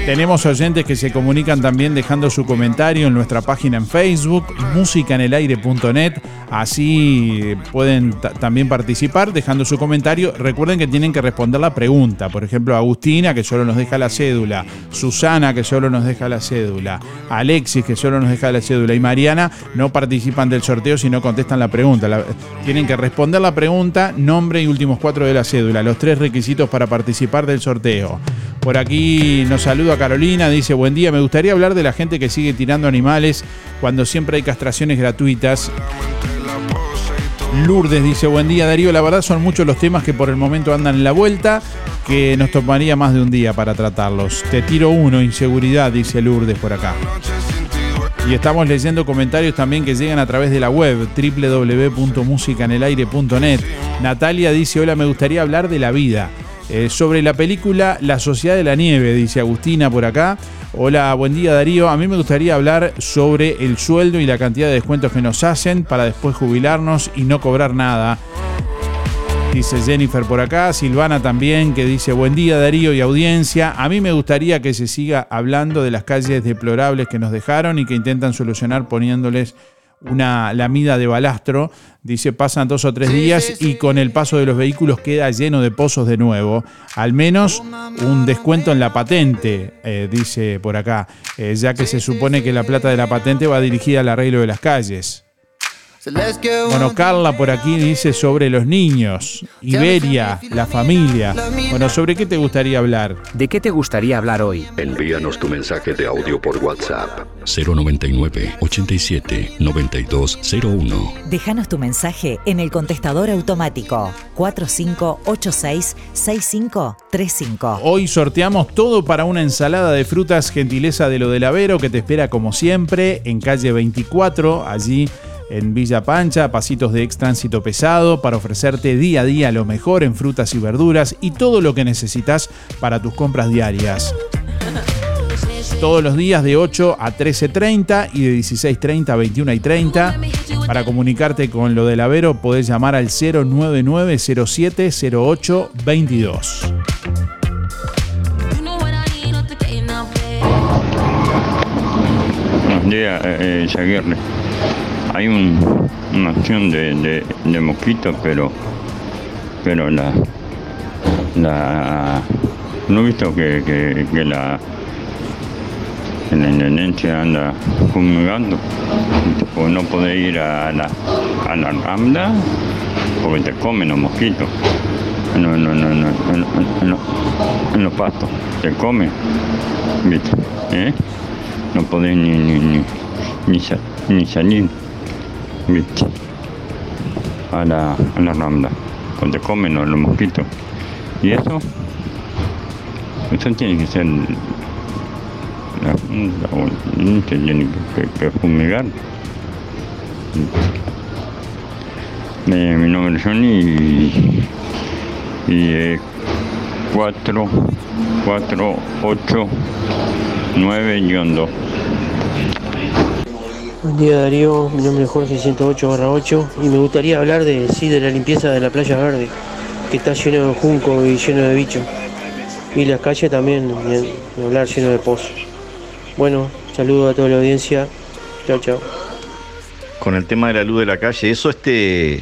Tenemos oyentes que se comunican también dejando su comentario en nuestra página en Facebook, musicanelaire.net. Así pueden también participar dejando su comentario. Recuerden que tienen que responder la pregunta. Por ejemplo, Agustina, que solo nos deja la cédula. Susana, que solo nos deja la cédula. Alexis, que solo nos deja la cédula. Y Mariana no participan del sorteo si no contestan la pregunta. Tienen que responder la pregunta, nombre y últimos cuatro de la cédula. Los tres requisitos para participar del sorteo. Por aquí nos saluda Carolina, dice, buen día, me gustaría hablar de la gente que sigue tirando animales cuando siempre hay castraciones gratuitas. Lourdes dice, buen día Darío, la verdad son muchos los temas que por el momento andan en la vuelta, que nos tomaría más de un día para tratarlos. Te tiro uno, inseguridad, dice Lourdes por acá. Y estamos leyendo comentarios también que llegan a través de la web www.musicanelaire.net. Natalia dice, hola, me gustaría hablar de la vida. Eh, sobre la película La Sociedad de la Nieve, dice Agustina por acá. Hola, buen día Darío. A mí me gustaría hablar sobre el sueldo y la cantidad de descuentos que nos hacen para después jubilarnos y no cobrar nada. Dice Jennifer por acá, Silvana también, que dice buen día Darío y audiencia. A mí me gustaría que se siga hablando de las calles deplorables que nos dejaron y que intentan solucionar poniéndoles una lamida de balastro. Dice, pasan dos o tres días y con el paso de los vehículos queda lleno de pozos de nuevo. Al menos un descuento en la patente, eh, dice por acá, eh, ya que se supone que la plata de la patente va dirigida al arreglo de las calles. Bueno, Carla por aquí dice sobre los niños, Iberia, la familia. Bueno, ¿sobre qué te gustaría hablar? ¿De qué te gustaría hablar hoy? Envíanos tu mensaje de audio por WhatsApp 099 87 9201. Déjanos tu mensaje en el contestador automático 4586 6535. Hoy sorteamos todo para una ensalada de frutas gentileza de lo del Avero que te espera como siempre en calle 24, allí en Villa Pancha, pasitos de ex tránsito pesado, para ofrecerte día a día lo mejor en frutas y verduras y todo lo que necesitas para tus compras diarias. Todos los días de 8 a 13.30 y de 16.30 a 21 y 30. Para comunicarte con lo del Avero podés llamar al 099 07 08 22. Buenos días, eh, Yaguirre. Hay un- una acción de, de, de mosquitos, pero pero la la no he visto que, que, que la que la intendencia anda fumigando tipo, no podés ir a la a la rambla porque te comen los mosquitos no no no no no, en los pastos te comen ¿viste? ¿Eh? no podés ni ni ni ni, ni salir ¿viste? a la, a la rambla donde comen los, los mosquitos. Y eso eso tiene que ser la Junta o tiene que, que- fumigar. Eh, mi nombre es Johnny y, y eh, 4 4 8 9 2 Buen día Darío, mi nombre es Jorge 108 8 y me gustaría hablar de sí de la limpieza de la playa verde, que está lleno de junco y lleno de bichos. Y las calles también, hablar lleno de pozos. Bueno, saludo a toda la audiencia. Chao, chao. con el tema de la luz de la calle, eso este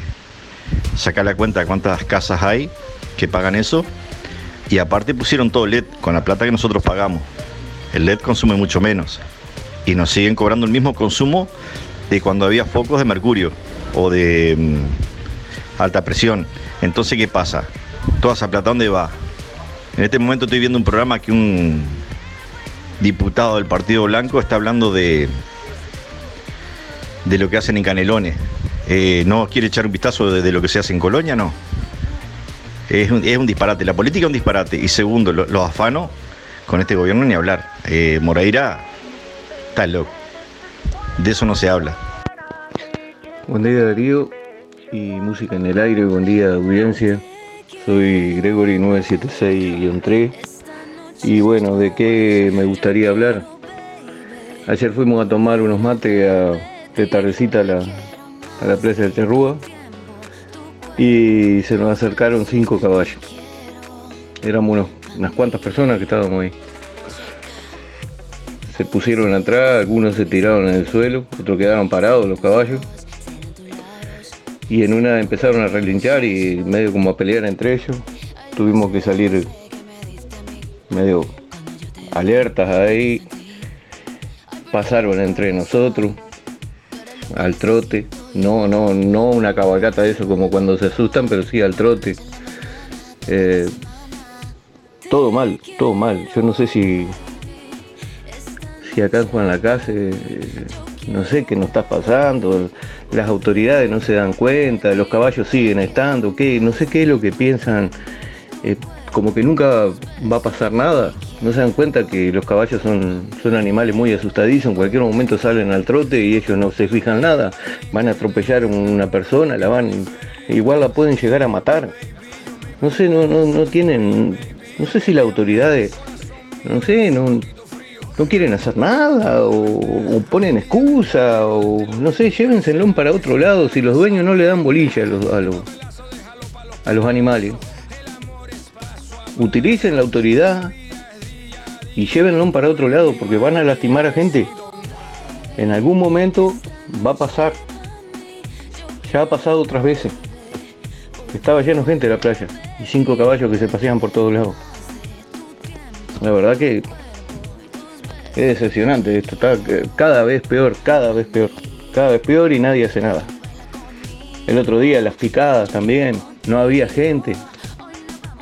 saca la cuenta de cuántas casas hay que pagan eso y aparte pusieron todo LED con la plata que nosotros pagamos. El LED consume mucho menos y nos siguen cobrando el mismo consumo de cuando había focos de mercurio o de mm, alta presión. Entonces, ¿qué pasa? Toda esa plata, ¿dónde va? En este momento estoy viendo un programa que un diputado del Partido Blanco está hablando de de lo que hacen en Canelones. Eh, ¿No quiere echar un vistazo de, lo que se hace en Colonia? No. Es un, es un disparate. La política es un disparate. Y segundo, lo- los afanos con este gobierno ni hablar. Eh, Moreira está loco. De eso no se habla. Buen día Darío y música en el aire, buen día audiencia. Soy Gregory 976-3 y bueno, ¿de qué me gustaría hablar? Ayer fuimos a tomar unos mates a- de tardecita a la, a la plaza del Terrúa y se nos acercaron cinco caballos. Éramos unas cuantas personas que estábamos ahí. Se pusieron atrás, algunos se tiraron en el suelo, otros quedaron parados los caballos y en una empezaron a relinchar y medio como a pelear entre ellos. Tuvimos que salir medio alertas ahí. Pasaron entre nosotros al trote. No, no, no una cabalgata de eso como cuando se asustan, pero sí al trote. Eh, todo mal, todo mal. Yo no sé si, si acá en Juan Lacase, eh, no sé qué nos está pasando, las autoridades no se dan cuenta, los caballos siguen estando, ¿qué? no sé qué es lo que piensan, eh, como que nunca va a pasar nada, no se dan cuenta que los caballos son, son animales muy asustadizos, en cualquier momento salen al trote y ellos no se fijan nada, van a atropellar a una persona, la van, igual la pueden llegar a matar. No sé, no, no, no tienen, no sé si las autoridades, no sé, no, no quieren hacer nada o, ponen excusa o no sé, llévenselo para otro lado si los dueños no le dan bolilla a los, a los, a los animales. Utilicen la autoridad y llévenlo para otro lado porque van a lastimar a gente. En algún momento va a pasar. Ya ha pasado otras veces. Estaba lleno de gente en la playa y cinco caballos que se paseaban por todos lados. La verdad que es decepcionante esto, está cada vez peor, cada vez peor, cada vez peor y nadie hace nada. El otro día las picadas también, no había gente,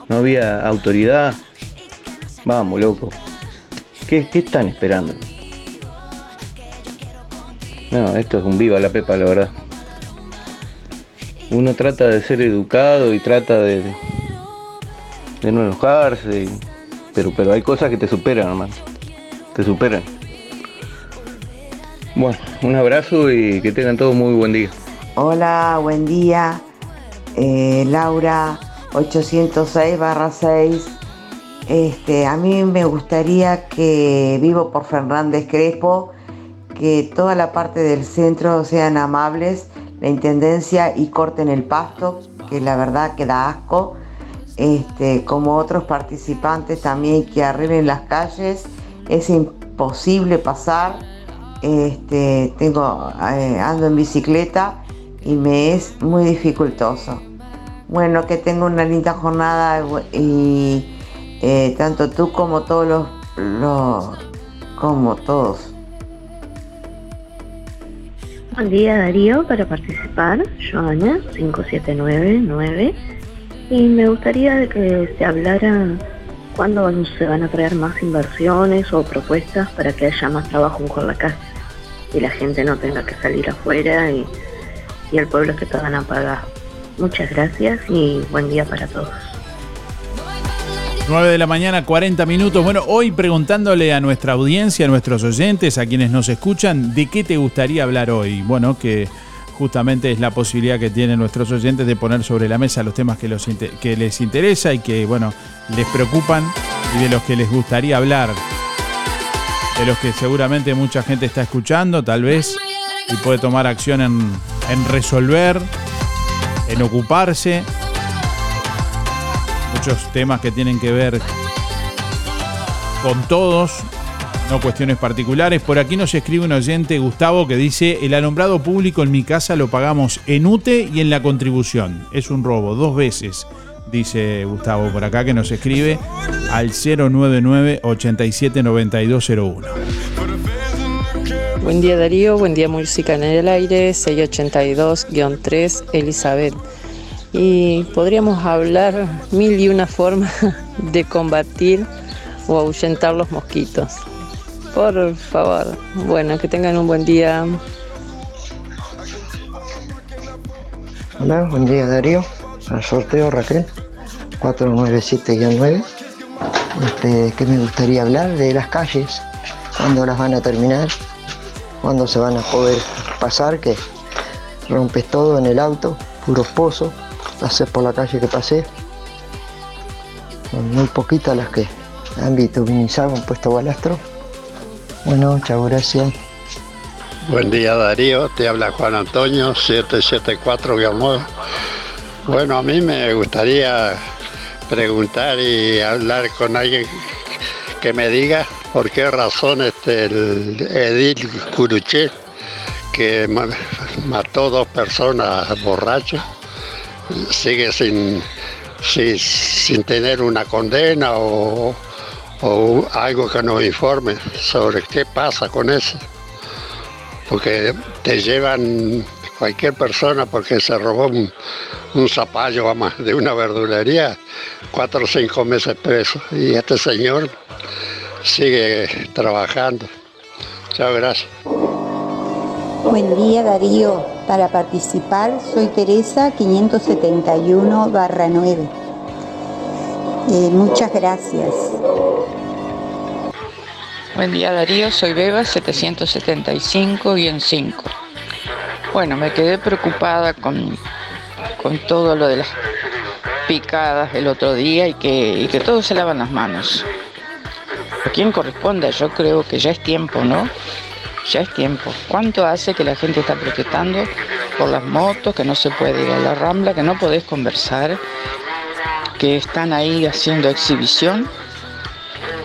no había autoridad. Vamos, loco. ¿Qué, están esperando? No, esto es un viva la pepa, la verdad. Uno trata de ser educado y trata de, no enojarse, pero, pero hay cosas que te superan, hermano. Te superan. Bueno, un abrazo y que tengan todos muy buen día. Hola, buen día. Eh, Laura 806 barra 6. Este, a mí me gustaría que vivo por Fernández Crespo, que toda la parte del centro sean amables, la intendencia y corten el pasto, que la verdad que da asco. Este, como otros participantes también que arreglen las calles, es imposible pasar. Este, tengo, eh, ando en bicicleta y me es muy dificultoso. Bueno, que tenga una linda jornada y eh, tanto tú como todos los, los- como todos. Buen día Darío, para participar, Joana 5799 y me gustaría que se hablara cuándo se van a traer más inversiones o propuestas para que haya más trabajo en la casa y la gente no tenga que salir afuera y, y el pueblo que pagan a pagar. Muchas gracias y buen día para todos. 9 de la mañana, 40 minutos. Bueno, hoy preguntándole a nuestra audiencia, a nuestros oyentes, a quienes nos escuchan, ¿de qué te gustaría hablar hoy? Bueno, que justamente es la posibilidad que tienen nuestros oyentes de poner sobre la mesa los temas que, les interesa y que, bueno, les preocupan y de los que les gustaría hablar. De los que seguramente mucha gente está escuchando, tal vez, y puede tomar acción en, en resolver, en ocuparse muchos temas que tienen que ver con todos, no cuestiones particulares. Por aquí nos escribe un oyente, Gustavo, que dice, el alumbrado público en mi casa lo pagamos en UTE y en la contribución. Es un robo, dos veces, dice Gustavo por acá, que nos escribe al 099 879201 Buen día Darío, buen día Música en el Aire, 682-3 Elizabeth. Y podríamos hablar mil y una formas de combatir o ahuyentar los mosquitos. Por favor, bueno, que tengan un buen día. Hola, buen día Darío. Al sorteo Raquel 497-9. Este, que me gustaría hablar de las calles, cuándo las van a terminar, cuándo se van a poder pasar, que rompes todo en el auto, puros pozos, haces por la calle que pasé. Son muy poquitas las que han bituminizado, han puesto balastro. Bueno, chao, gracias. Buen día Darío, te habla Juan Antonio, 774-9. Bueno, a mí me gustaría preguntar y hablar con alguien que me diga por qué razón este, el Edil Curuché, que ma- mató dos personas borrachos, sigue sin, sin tener una condena o, o algo que nos informe sobre qué pasa con eso porque te llevan cualquier persona porque se robó un, zapallo vamos, de una verdulería, cuatro o cinco meses preso. Y este señor sigue trabajando. Chao, gracias. Buen día Darío, para participar soy Teresa 571 barra 9. Eh, muchas gracias. Buen día Darío, soy Beba 775-5. Bueno, me quedé preocupada con, con todo lo de las picadas el otro día y que, y que todos se lavan las manos. ¿A quién corresponde? Yo creo que ya es tiempo, ¿no? Ya es tiempo. ¿Cuánto hace que la gente está protestando por las motos, que no se puede ir a la rambla, que no podés conversar, que están ahí haciendo exhibición?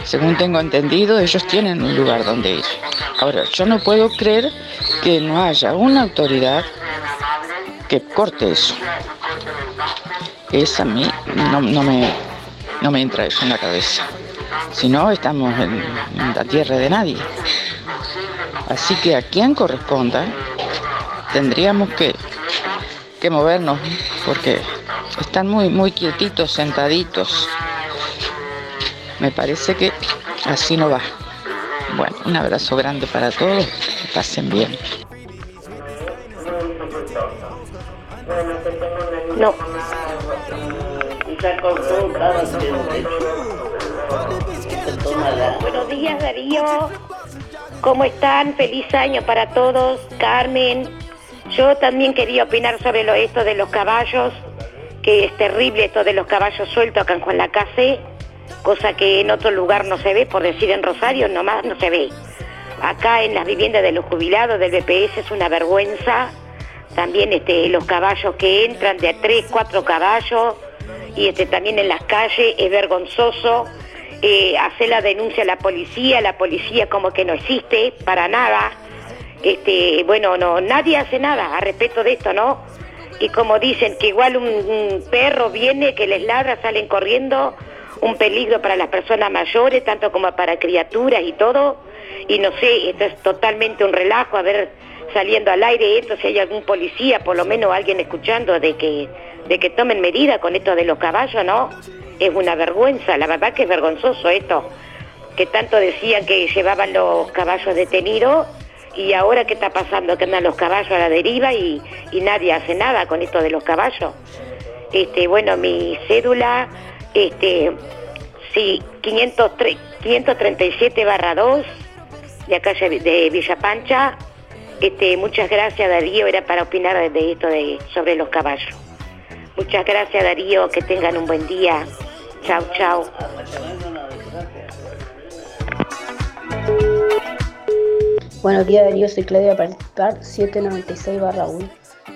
Según tengo entendido, ellos tienen un lugar donde ir. Ahora, yo no puedo creer que no haya una autoridad que corte eso. Es a mí, no, me, no me entra eso en la cabeza. Si no, estamos en, en la tierra de nadie. Así que a quien corresponda, tendríamos que que movernos, porque están muy, muy quietitos, sentaditos. Me parece que así no va. Bueno, un abrazo grande para todos, que pasen bien. No. Buenos días Darío, ¿cómo están? Feliz año para todos, Carmen. Yo también quería opinar sobre lo esto de los caballos, es terrible esto de los caballos sueltos acá en Juan Lacase, cosa que en otro lugar no se ve, por decir en Rosario nomás no se ve. Acá en las viviendas de los jubilados del BPS es una vergüenza. También este, los caballos que entran de a tres, cuatro caballos y este, también en las calles es vergonzoso eh, hacer la denuncia a la policía, la policía como que no existe para nada. Este, bueno, no, nadie hace nada a respecto de esto, ¿no? Y como dicen que igual un, perro viene que les ladra, salen corriendo, un peligro para las personas mayores, tanto como para criaturas y todo. Y no sé, esto es totalmente un relajo, a ver saliendo al aire esto, si hay algún policía, por lo menos alguien escuchando de que, de que tomen medida con esto de los caballos, ¿no? Es una vergüenza, la verdad que es vergonzoso esto, que tanto decían que llevaban los caballos detenidos y ahora qué está pasando, que andan los caballos a la deriva y, y nadie hace nada con esto de los caballos. Este, bueno, mi cédula, este, sí, 503, 537 barra 2, de acá de Villa Pancha. Este, muchas gracias Darío, era para opinar de esto de, sobre los caballos. Muchas gracias Darío, que tengan un buen día. Chao, chao. Buenos días Darío, soy Claudia Participar 796 barra 1.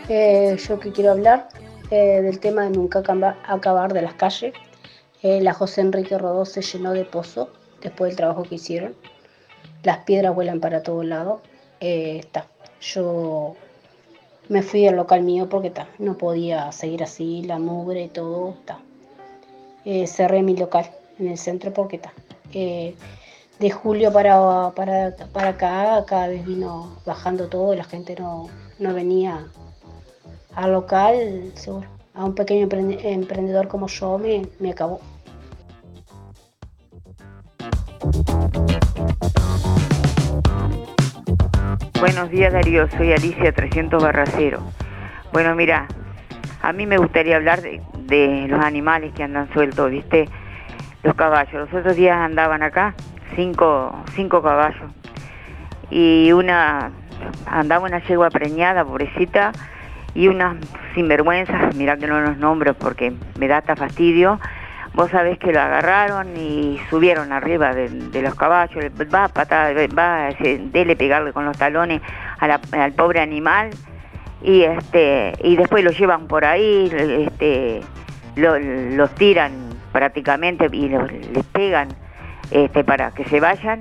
Eh, yo que quiero hablar eh, del tema de nunca acaba- acabar de las calles. Eh, la José Enrique Rodó se llenó de pozo después del trabajo que hicieron. Las piedras vuelan para todos lados. Eh, está. Yo me fui al local mío porque está. No podía seguir así, la mugre y todo. Está. Cerré mi local en el centro porque está. De julio para, para, para acá cada vez vino bajando todo, la gente no, no venía al local, seguro. A un pequeño emprende- emprendedor como yo me, me acabó. Buenos días Darío, soy Alicia 300 barra 0. Bueno, mira, a mí me gustaría hablar de, de los animales que andan sueltos, ¿viste? Los caballos. Los otros días andaban acá cinco, cinco caballos. Y una andaba una yegua preñada, pobrecita, y unas sinvergüenzas, mira que no los nombro porque me da hasta fastidio. Vos sabés que lo agarraron y subieron arriba de, los caballos, va a patada, va a dele pegarle con los talones al pobre animal. Y este y después lo llevan por ahí, este lo- los tiran prácticamente y les pegan este para que se vayan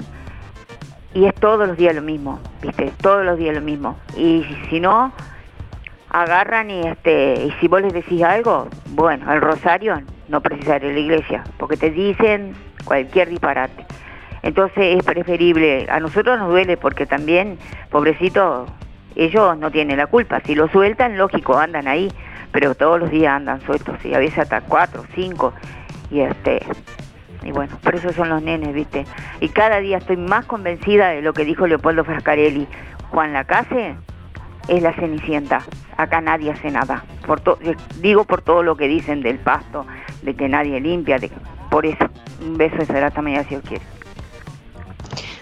y es todos los días lo mismo, viste, todos los días lo mismo y si no agarran y este si vos les decís algo, bueno, el rosario no precisa ir a la iglesia, porque te dicen cualquier disparate. Entonces es preferible, a nosotros nos duele porque también, pobrecito, ellos no tienen la culpa. Si lo sueltan, lógico, andan ahí, pero todos los días andan sueltos y a veces hasta cuatro, cinco. Y este, y bueno, por eso son los nenes, ¿viste? Y cada día estoy más convencida de lo que dijo Leopoldo Frascarelli. Juan Lacase es la cenicienta. Acá nadie hace nada. Por to- eh, digo por todo lo que dicen del pasto, de que nadie limpia, por eso. Un beso de será mañana si Dios quiere.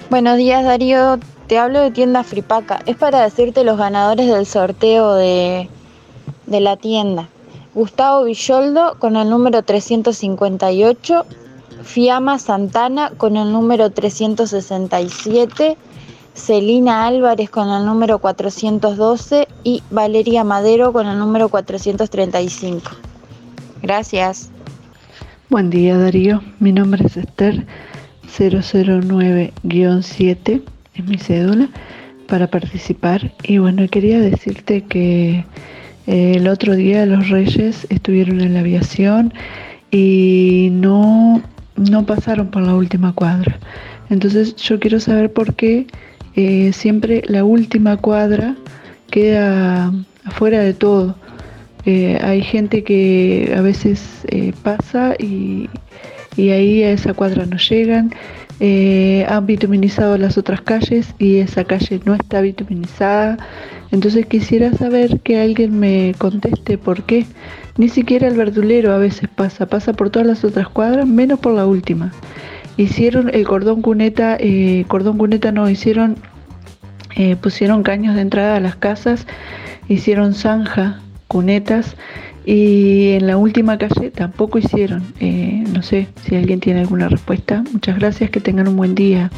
Buenos días Darío, te hablo de tienda Fripaca. Es para decirte los ganadores del sorteo de, de la tienda. Gustavo Villoldo con el número 358, Fiamma Santana con el número 367, Celina Álvarez con el número 412 y Valeria Madero con el número 435. Gracias. Buen día Darío, mi nombre es Esther 009-7, es mi cédula para participar y bueno, quería decirte que eh, el otro día los reyes estuvieron en la aviación y no, no pasaron por la última cuadra. Entonces yo quiero saber por qué eh, siempre la última cuadra queda afuera de todo. Eh, hay gente que a veces eh, pasa y, y ahí a esa cuadra no llegan. Eh, han bituminizado las otras calles y esa calle no está bituminizada. Entonces quisiera saber que alguien me conteste por qué. Ni siquiera el verdulero a veces pasa, pasa por todas las otras cuadras, menos por la última. Hicieron el cordón cuneta, eh, cordón cuneta no, hicieron, eh, pusieron caños de entrada a las casas, hicieron zanja, cunetas y en la última calle tampoco hicieron. Eh, no sé si alguien tiene alguna respuesta. Muchas gracias, que tengan un buen día.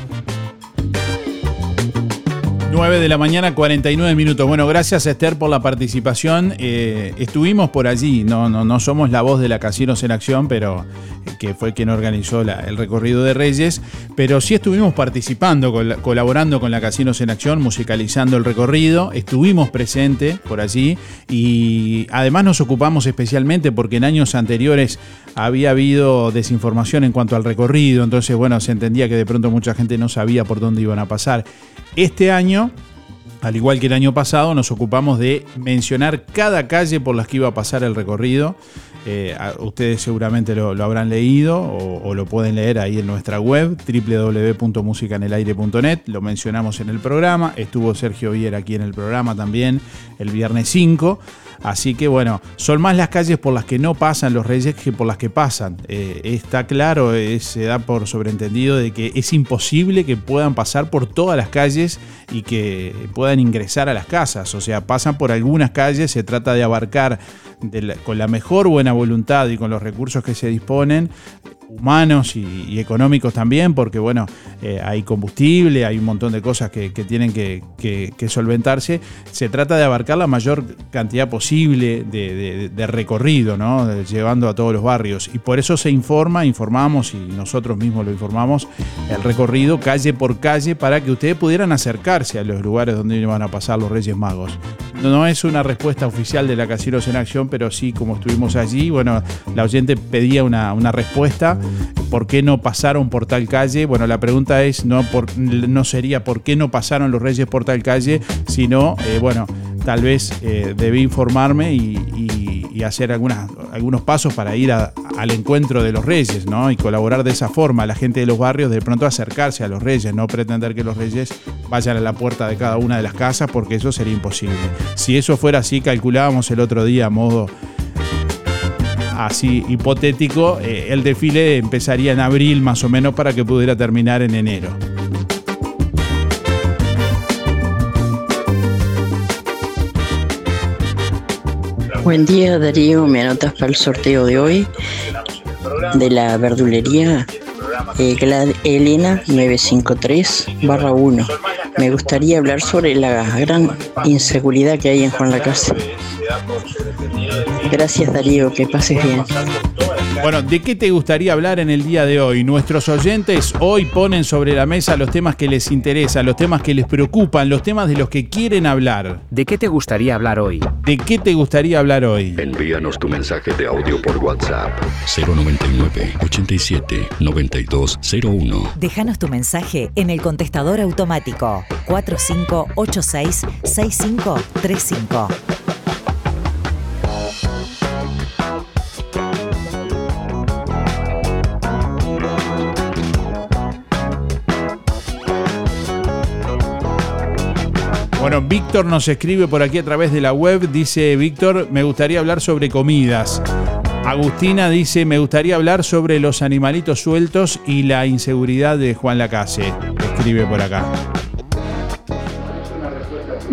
9 de la mañana, 49 minutos. Bueno, gracias Esther por la participación. Eh, estuvimos por allí, no, no, no somos la voz de la Casinos en Acción, pero eh, que fue quien organizó el recorrido de Reyes, pero sí estuvimos participando, col- colaborando con la Casinos en Acción, musicalizando el recorrido, estuvimos presentes por allí y además nos ocupamos especialmente porque en años anteriores había habido desinformación en cuanto al recorrido, entonces bueno, se entendía que de pronto mucha gente no sabía por dónde iban a pasar. Este año al igual que el año pasado, nos ocupamos de mencionar cada calle por las que iba a pasar el recorrido. Eh, ustedes seguramente lo, habrán leído o, o lo pueden leer ahí en nuestra web www.musicanelaire.net. Lo mencionamos en el programa. Estuvo Sergio Viera aquí en el programa también el viernes 5. Así que bueno, son más las calles por las que no pasan los reyes que por las que pasan. Eh, está claro, eh, se da por sobreentendido de que es imposible que puedan pasar por todas las calles y que puedan ingresar a las casas. O sea, pasan por algunas calles, se trata de abarcar con la mejor buena voluntad y con los recursos que se disponen, humanos y, económicos también, porque bueno, eh, hay combustible, hay un montón de cosas que, tienen que solventarse. Se trata de abarcar la mayor cantidad posible de, recorrido, llevando a todos los barrios. Y por eso se informa, informamos y nosotros mismos lo informamos, el recorrido calle por calle para que ustedes pudieran acercarse a los lugares donde iban a pasar los Reyes Magos. No, es una respuesta oficial de la Casinos en Acción, pero sí, como estuvimos allí, bueno, la oyente pedía una, respuesta. ¿Por qué no pasaron por tal calle? Bueno, la pregunta es, no sería por qué no pasaron los Reyes por tal calle, sino, eh, bueno, tal vez eh, debí informarme y, hacer algunos pasos para ir al encuentro de los reyes, ¿no? Y colaborar de esa forma, la gente de los barrios de pronto acercarse a los reyes, no pretender que los reyes vayan a la puerta de cada una de las casas, porque eso sería imposible. Si eso fuera así, calculábamos el otro día a modo así hipotético, eh, el desfile empezaría en abril más o menos para que pudiera terminar en enero. Buen día Darío, me anotas para el sorteo de hoy de la verdulería eh, Glad Elena 953 barra 1. Me gustaría hablar sobre la gran inseguridad que hay en Juan Lacase. Gracias Darío, que pases bien. Bueno, ¿de qué te gustaría hablar en el día de hoy? Nuestros oyentes hoy ponen sobre la mesa los temas que les interesan, los temas que les preocupan, los temas de los que quieren hablar. ¿De qué te gustaría hablar hoy? ¿De qué te gustaría hablar hoy? Envíanos tu mensaje de audio por WhatsApp 099 87 9201. Déjanos tu mensaje en el contestador automático 4586 6535. Bueno, Víctor nos escribe por aquí a través de la web. Dice Víctor, me gustaría hablar sobre comidas. Agustina dice, me gustaría hablar sobre los animalitos sueltos y la inseguridad de Juan Lacase. Escribe por acá.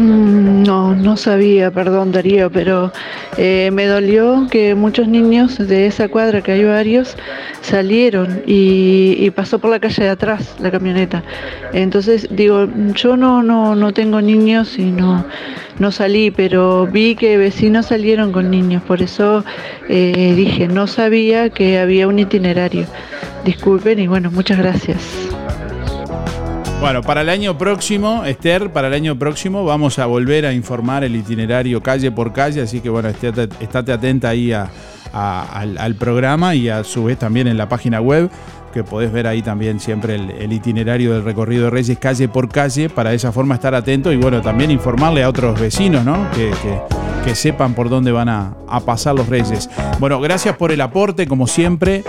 Mm, No, no sabía, perdón Darío, pero eh, me dolió que muchos niños de esa cuadra, que hay varios, salieron y, pasó por la calle de atrás la camioneta. Entonces digo, yo no, no, no tengo niños y no, no salí, pero vi que vecinos salieron con niños, por eso eh, dije, no sabía que había un itinerario. Disculpen y bueno, muchas gracias. Bueno, para el año próximo, Esther, para el año próximo vamos a volver a informar el itinerario calle por calle, así que bueno, estate, estate atenta ahí a- al, programa y a su vez también en la página web, que podés ver ahí también siempre el, el itinerario del recorrido de Reyes calle por calle, para de esa forma estar atento y bueno, también informarle a otros vecinos, ¿no? Que, que- que sepan por dónde van a, a pasar los reyes. Bueno, gracias por el aporte, como siempre.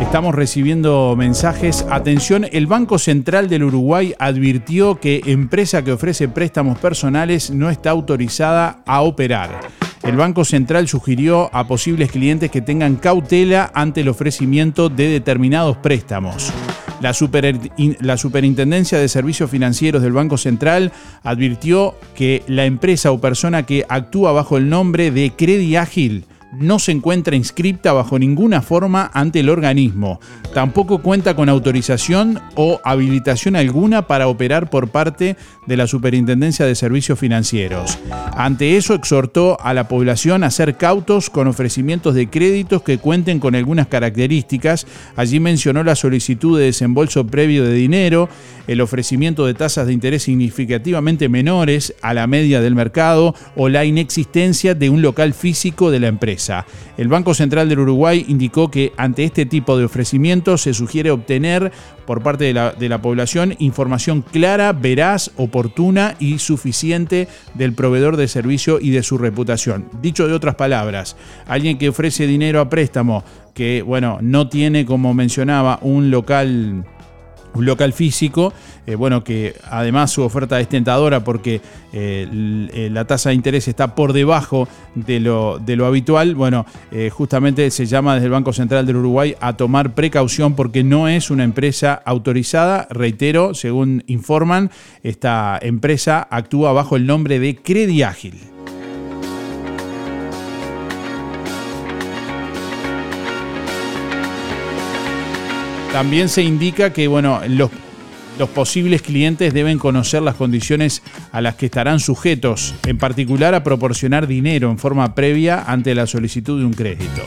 Estamos recibiendo mensajes. Atención, el Banco Central del Uruguay advirtió que empresa que ofrece préstamos personales no está autorizada a operar. El Banco Central sugirió a posibles clientes que tengan cautela ante el ofrecimiento de determinados préstamos. La, super- la Superintendencia de Servicios Financieros del Banco Central advirtió que la empresa o persona que actúa bajo el nombre de Credi Ágil no se encuentra inscripta bajo ninguna forma ante el organismo. Tampoco cuenta con autorización o habilitación alguna para operar por parte de la Superintendencia de Servicios Financieros. Ante eso exhortó a la población a ser cautos con ofrecimientos de créditos que cuenten con algunas características. Allí mencionó la solicitud de desembolso previo de dinero, el ofrecimiento de tasas de interés significativamente menores a la media del mercado o la inexistencia de un local físico de la empresa. El Banco Central del Uruguay indicó que ante este tipo de ofrecimientos se sugiere obtener por parte de la, de la población información clara, veraz, oportuna y suficiente del proveedor de servicio y de su reputación. Dicho de otras palabras, alguien que ofrece dinero a préstamo que, bueno, no tiene, como mencionaba, un local un local físico, eh, bueno, que además su oferta es tentadora porque eh, eh, la tasa de interés está por debajo de lo, de lo habitual, bueno, justamente se llama desde el Banco Central del Uruguay a tomar precaución porque no es una empresa autorizada, reitero, según informan, esta empresa actúa bajo el nombre de Credi También se indica que bueno, los, los posibles clientes deben conocer las condiciones a las que estarán sujetos, en particular a proporcionar dinero en forma previa ante la solicitud de un crédito.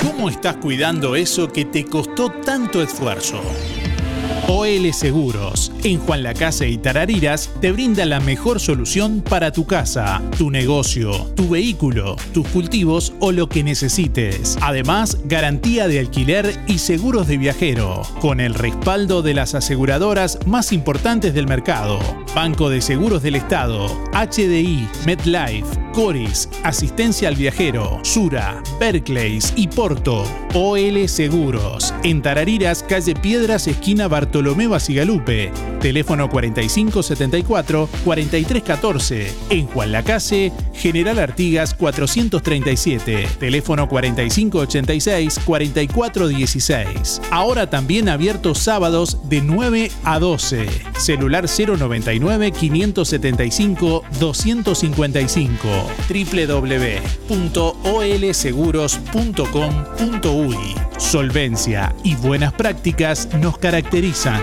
¿Cómo estás cuidando eso que te costó tanto esfuerzo? OL Seguros, en Juan Lacase y Tarariras, te brinda la mejor solución para tu casa, tu negocio, tu vehículo, tus cultivos o lo que necesites. Además, garantía de alquiler y seguros de viajero, con el respaldo de las aseguradoras más importantes del mercado. Banco de Seguros del Estado, HDI, MedLife, Coris, Asistencia al Viajero, Sura, Berkeley's y Porto. OL Seguros, en Tarariras, calle Piedras, esquina Bartolomé Basigalupe. Teléfono 4574-4314. En Juan Lacase, General Artigas 437. Teléfono 4586-4416. Ahora también abiertos sábados de 9 a 12. Celular 099-575-255 www.olseguros.com.uy Solvencia y buenas prácticas nos caracterizan.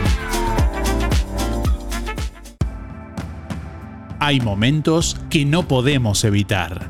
Hay momentos que no podemos evitar,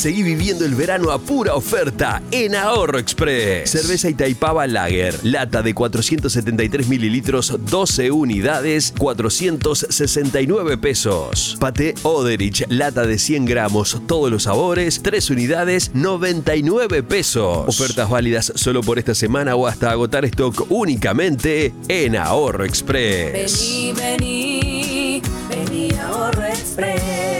Seguí viviendo el verano a pura oferta en Ahorro Express. Cerveza Itaipava Lager, lata de 473 mililitros, 12 unidades, 469 pesos. Pate Oderich, lata de 100 gramos, todos los sabores, 3 unidades, 99 pesos. Ofertas válidas solo por esta semana o hasta agotar stock únicamente en Ahorro Express. Vení, vení, vení Ahorro Express.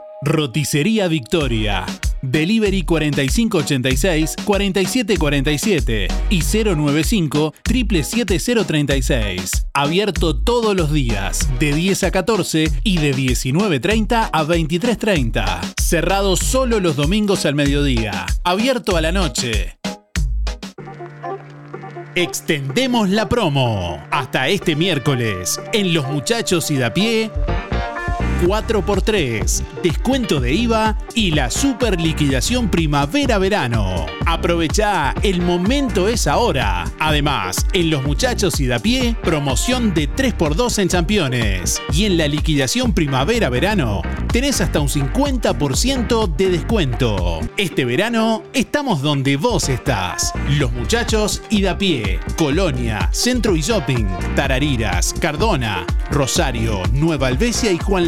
Roticería Victoria. Delivery 4586-4747 y 095 77036. Abierto todos los días, de 10 a 14 y de 19.30 a 23.30. Cerrado solo los domingos al mediodía. Abierto a la noche. Extendemos la promo. Hasta este miércoles, en Los Muchachos y da pie. 4x3, descuento de IVA y la super liquidación primavera-verano. Aprovecha, el momento es ahora. Además, en Los Muchachos y da pie, promoción de 3x2 en campeones. Y en la liquidación primavera-verano, tenés hasta un 50% de descuento. Este verano, estamos donde vos estás. Los Muchachos y da pie, Colonia, Centro y Shopping, Tarariras, Cardona, Rosario, Nueva Albesia y Juan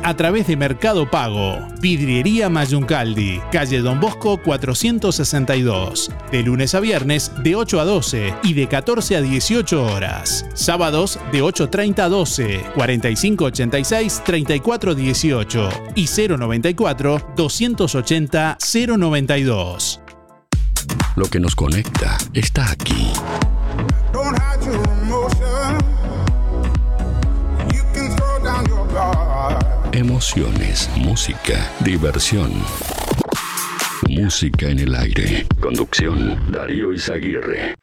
a través de Mercado Pago. Vidriería Mayuncaldi, calle Don Bosco 462. De lunes a viernes de 8 a 12 y de 14 a 18 horas. Sábados de 8.30 a 12, 4586 3418 y 094 280 092. Lo que nos conecta está aquí. Emociones, música, diversión. Música en el aire. Conducción, Darío Izaguirre.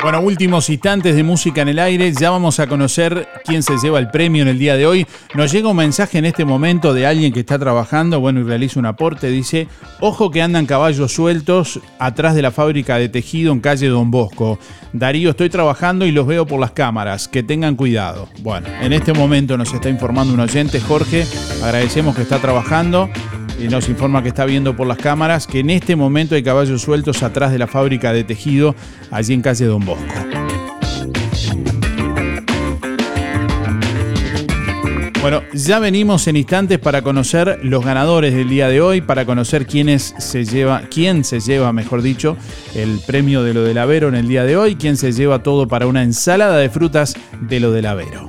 Bueno, últimos instantes de música en el aire. Ya vamos a conocer quién se lleva el premio en el día de hoy. Nos llega un mensaje en este momento de alguien que está trabajando, bueno, y realiza un aporte. Dice, ojo que andan caballos sueltos atrás de la fábrica de tejido en calle Don Bosco. Darío, estoy trabajando y los veo por las cámaras. Que tengan cuidado. Bueno, en este momento nos está informando un oyente, Jorge. Agradecemos que está trabajando y nos informa que está viendo por las cámaras que en este momento hay caballos sueltos atrás de la fábrica de tejido allí en calle Don Bosco. Bueno, ya venimos en instantes para conocer los ganadores del día de hoy, para conocer se lleva, quién se lleva, mejor dicho, el premio de lo del Avero en el día de hoy, quién se lleva todo para una ensalada de frutas de lo del Avero.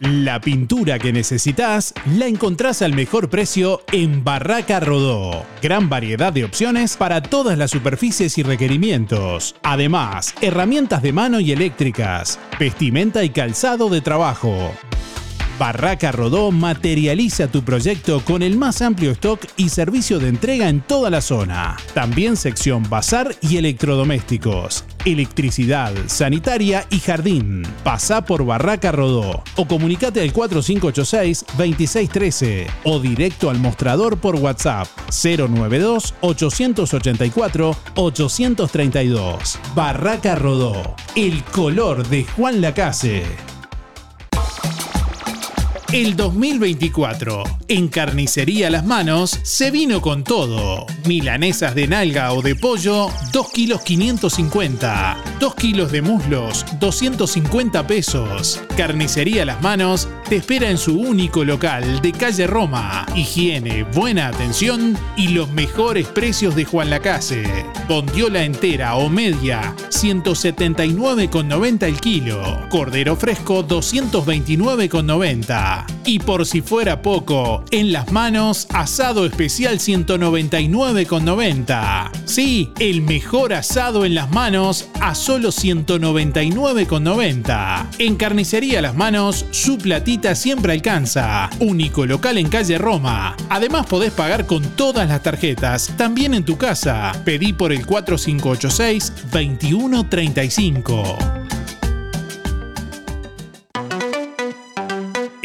La pintura que necesitas la encontrás al mejor precio en Barraca Rodó. Gran variedad de opciones para todas las superficies y requerimientos. Además, herramientas de mano y eléctricas, vestimenta y calzado de trabajo. Barraca Rodó materializa tu proyecto con el más amplio stock y servicio de entrega en toda la zona. También sección bazar y electrodomésticos, electricidad, sanitaria y jardín. Pasá por Barraca Rodó o comunicate al 4586-2613 o directo al mostrador por WhatsApp 092 884 832. Barraca Rodó, el color de Juan Lacase. El 2024, en Carnicería Las Manos, se vino con todo. Milanesas de nalga o de pollo, 2 kilos 550. 2 kilos de muslos, 250 pesos. Carnicería Las Manos te espera en su único local de calle Roma. Higiene, buena atención y los mejores precios de Juan Lacase. Bondiola entera o media, 179,90 el kilo. Cordero fresco, 229,90. Y por si fuera poco, en las manos, asado especial 199,90. Sí, el mejor asado en las manos a solo 199,90. En carnicería Las Manos, su platita siempre alcanza. Único local en calle Roma. Además podés pagar con todas las tarjetas, también en tu casa. Pedí por el 4586-2135.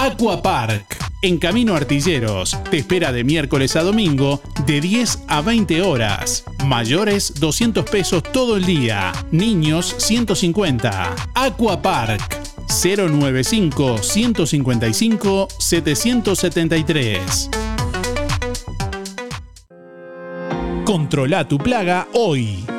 Aqua Park. En Camino Artilleros, te espera de miércoles a domingo de 10 a 20 horas. Mayores 200 pesos todo el día. Niños 150. Aqua Park 095 155 773. Controla tu plaga hoy.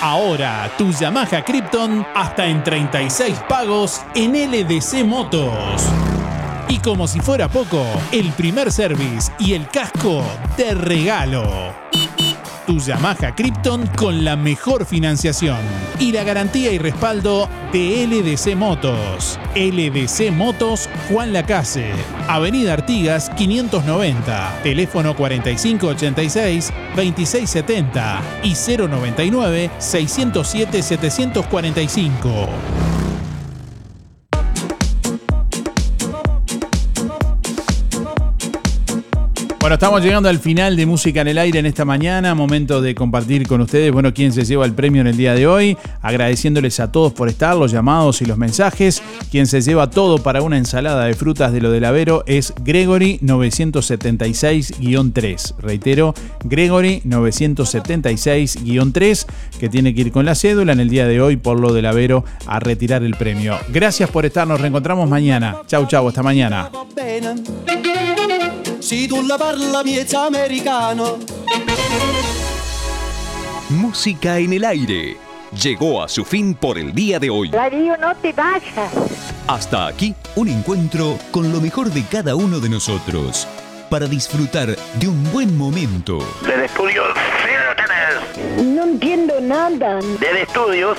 Ahora, tu Yamaha Krypton hasta en 36 pagos en LDC Motos. Y como si fuera poco, el primer service y el casco de regalo. Tu Yamaha Krypton con la mejor financiación y la garantía y respaldo de LDC Motos. LDC Motos Juan Lacase, Avenida Artigas 590, teléfono 4586-2670 y 099-607-745. Bueno, estamos llegando al final de Música en el Aire en esta mañana, momento de compartir con ustedes, bueno, quién se lleva el premio en el día de hoy, agradeciéndoles a todos por estar, los llamados y los mensajes. Quien se lleva todo para una ensalada de frutas de lo del Avero es Gregory 976-3. Reitero, Gregory 976-3, que tiene que ir con la cédula en el día de hoy por lo del Avero a retirar el premio. Gracias por estar, nos reencontramos mañana. Chau, chau, hasta mañana. Si tu la parla miezza americano. Música en el aire. Llegó a su fin por el día de hoy. Darío, no te vayas. Hasta aquí un encuentro con lo mejor de cada uno de nosotros para disfrutar de un buen momento. Del estudio No entiendo Sigan. Desde estudios,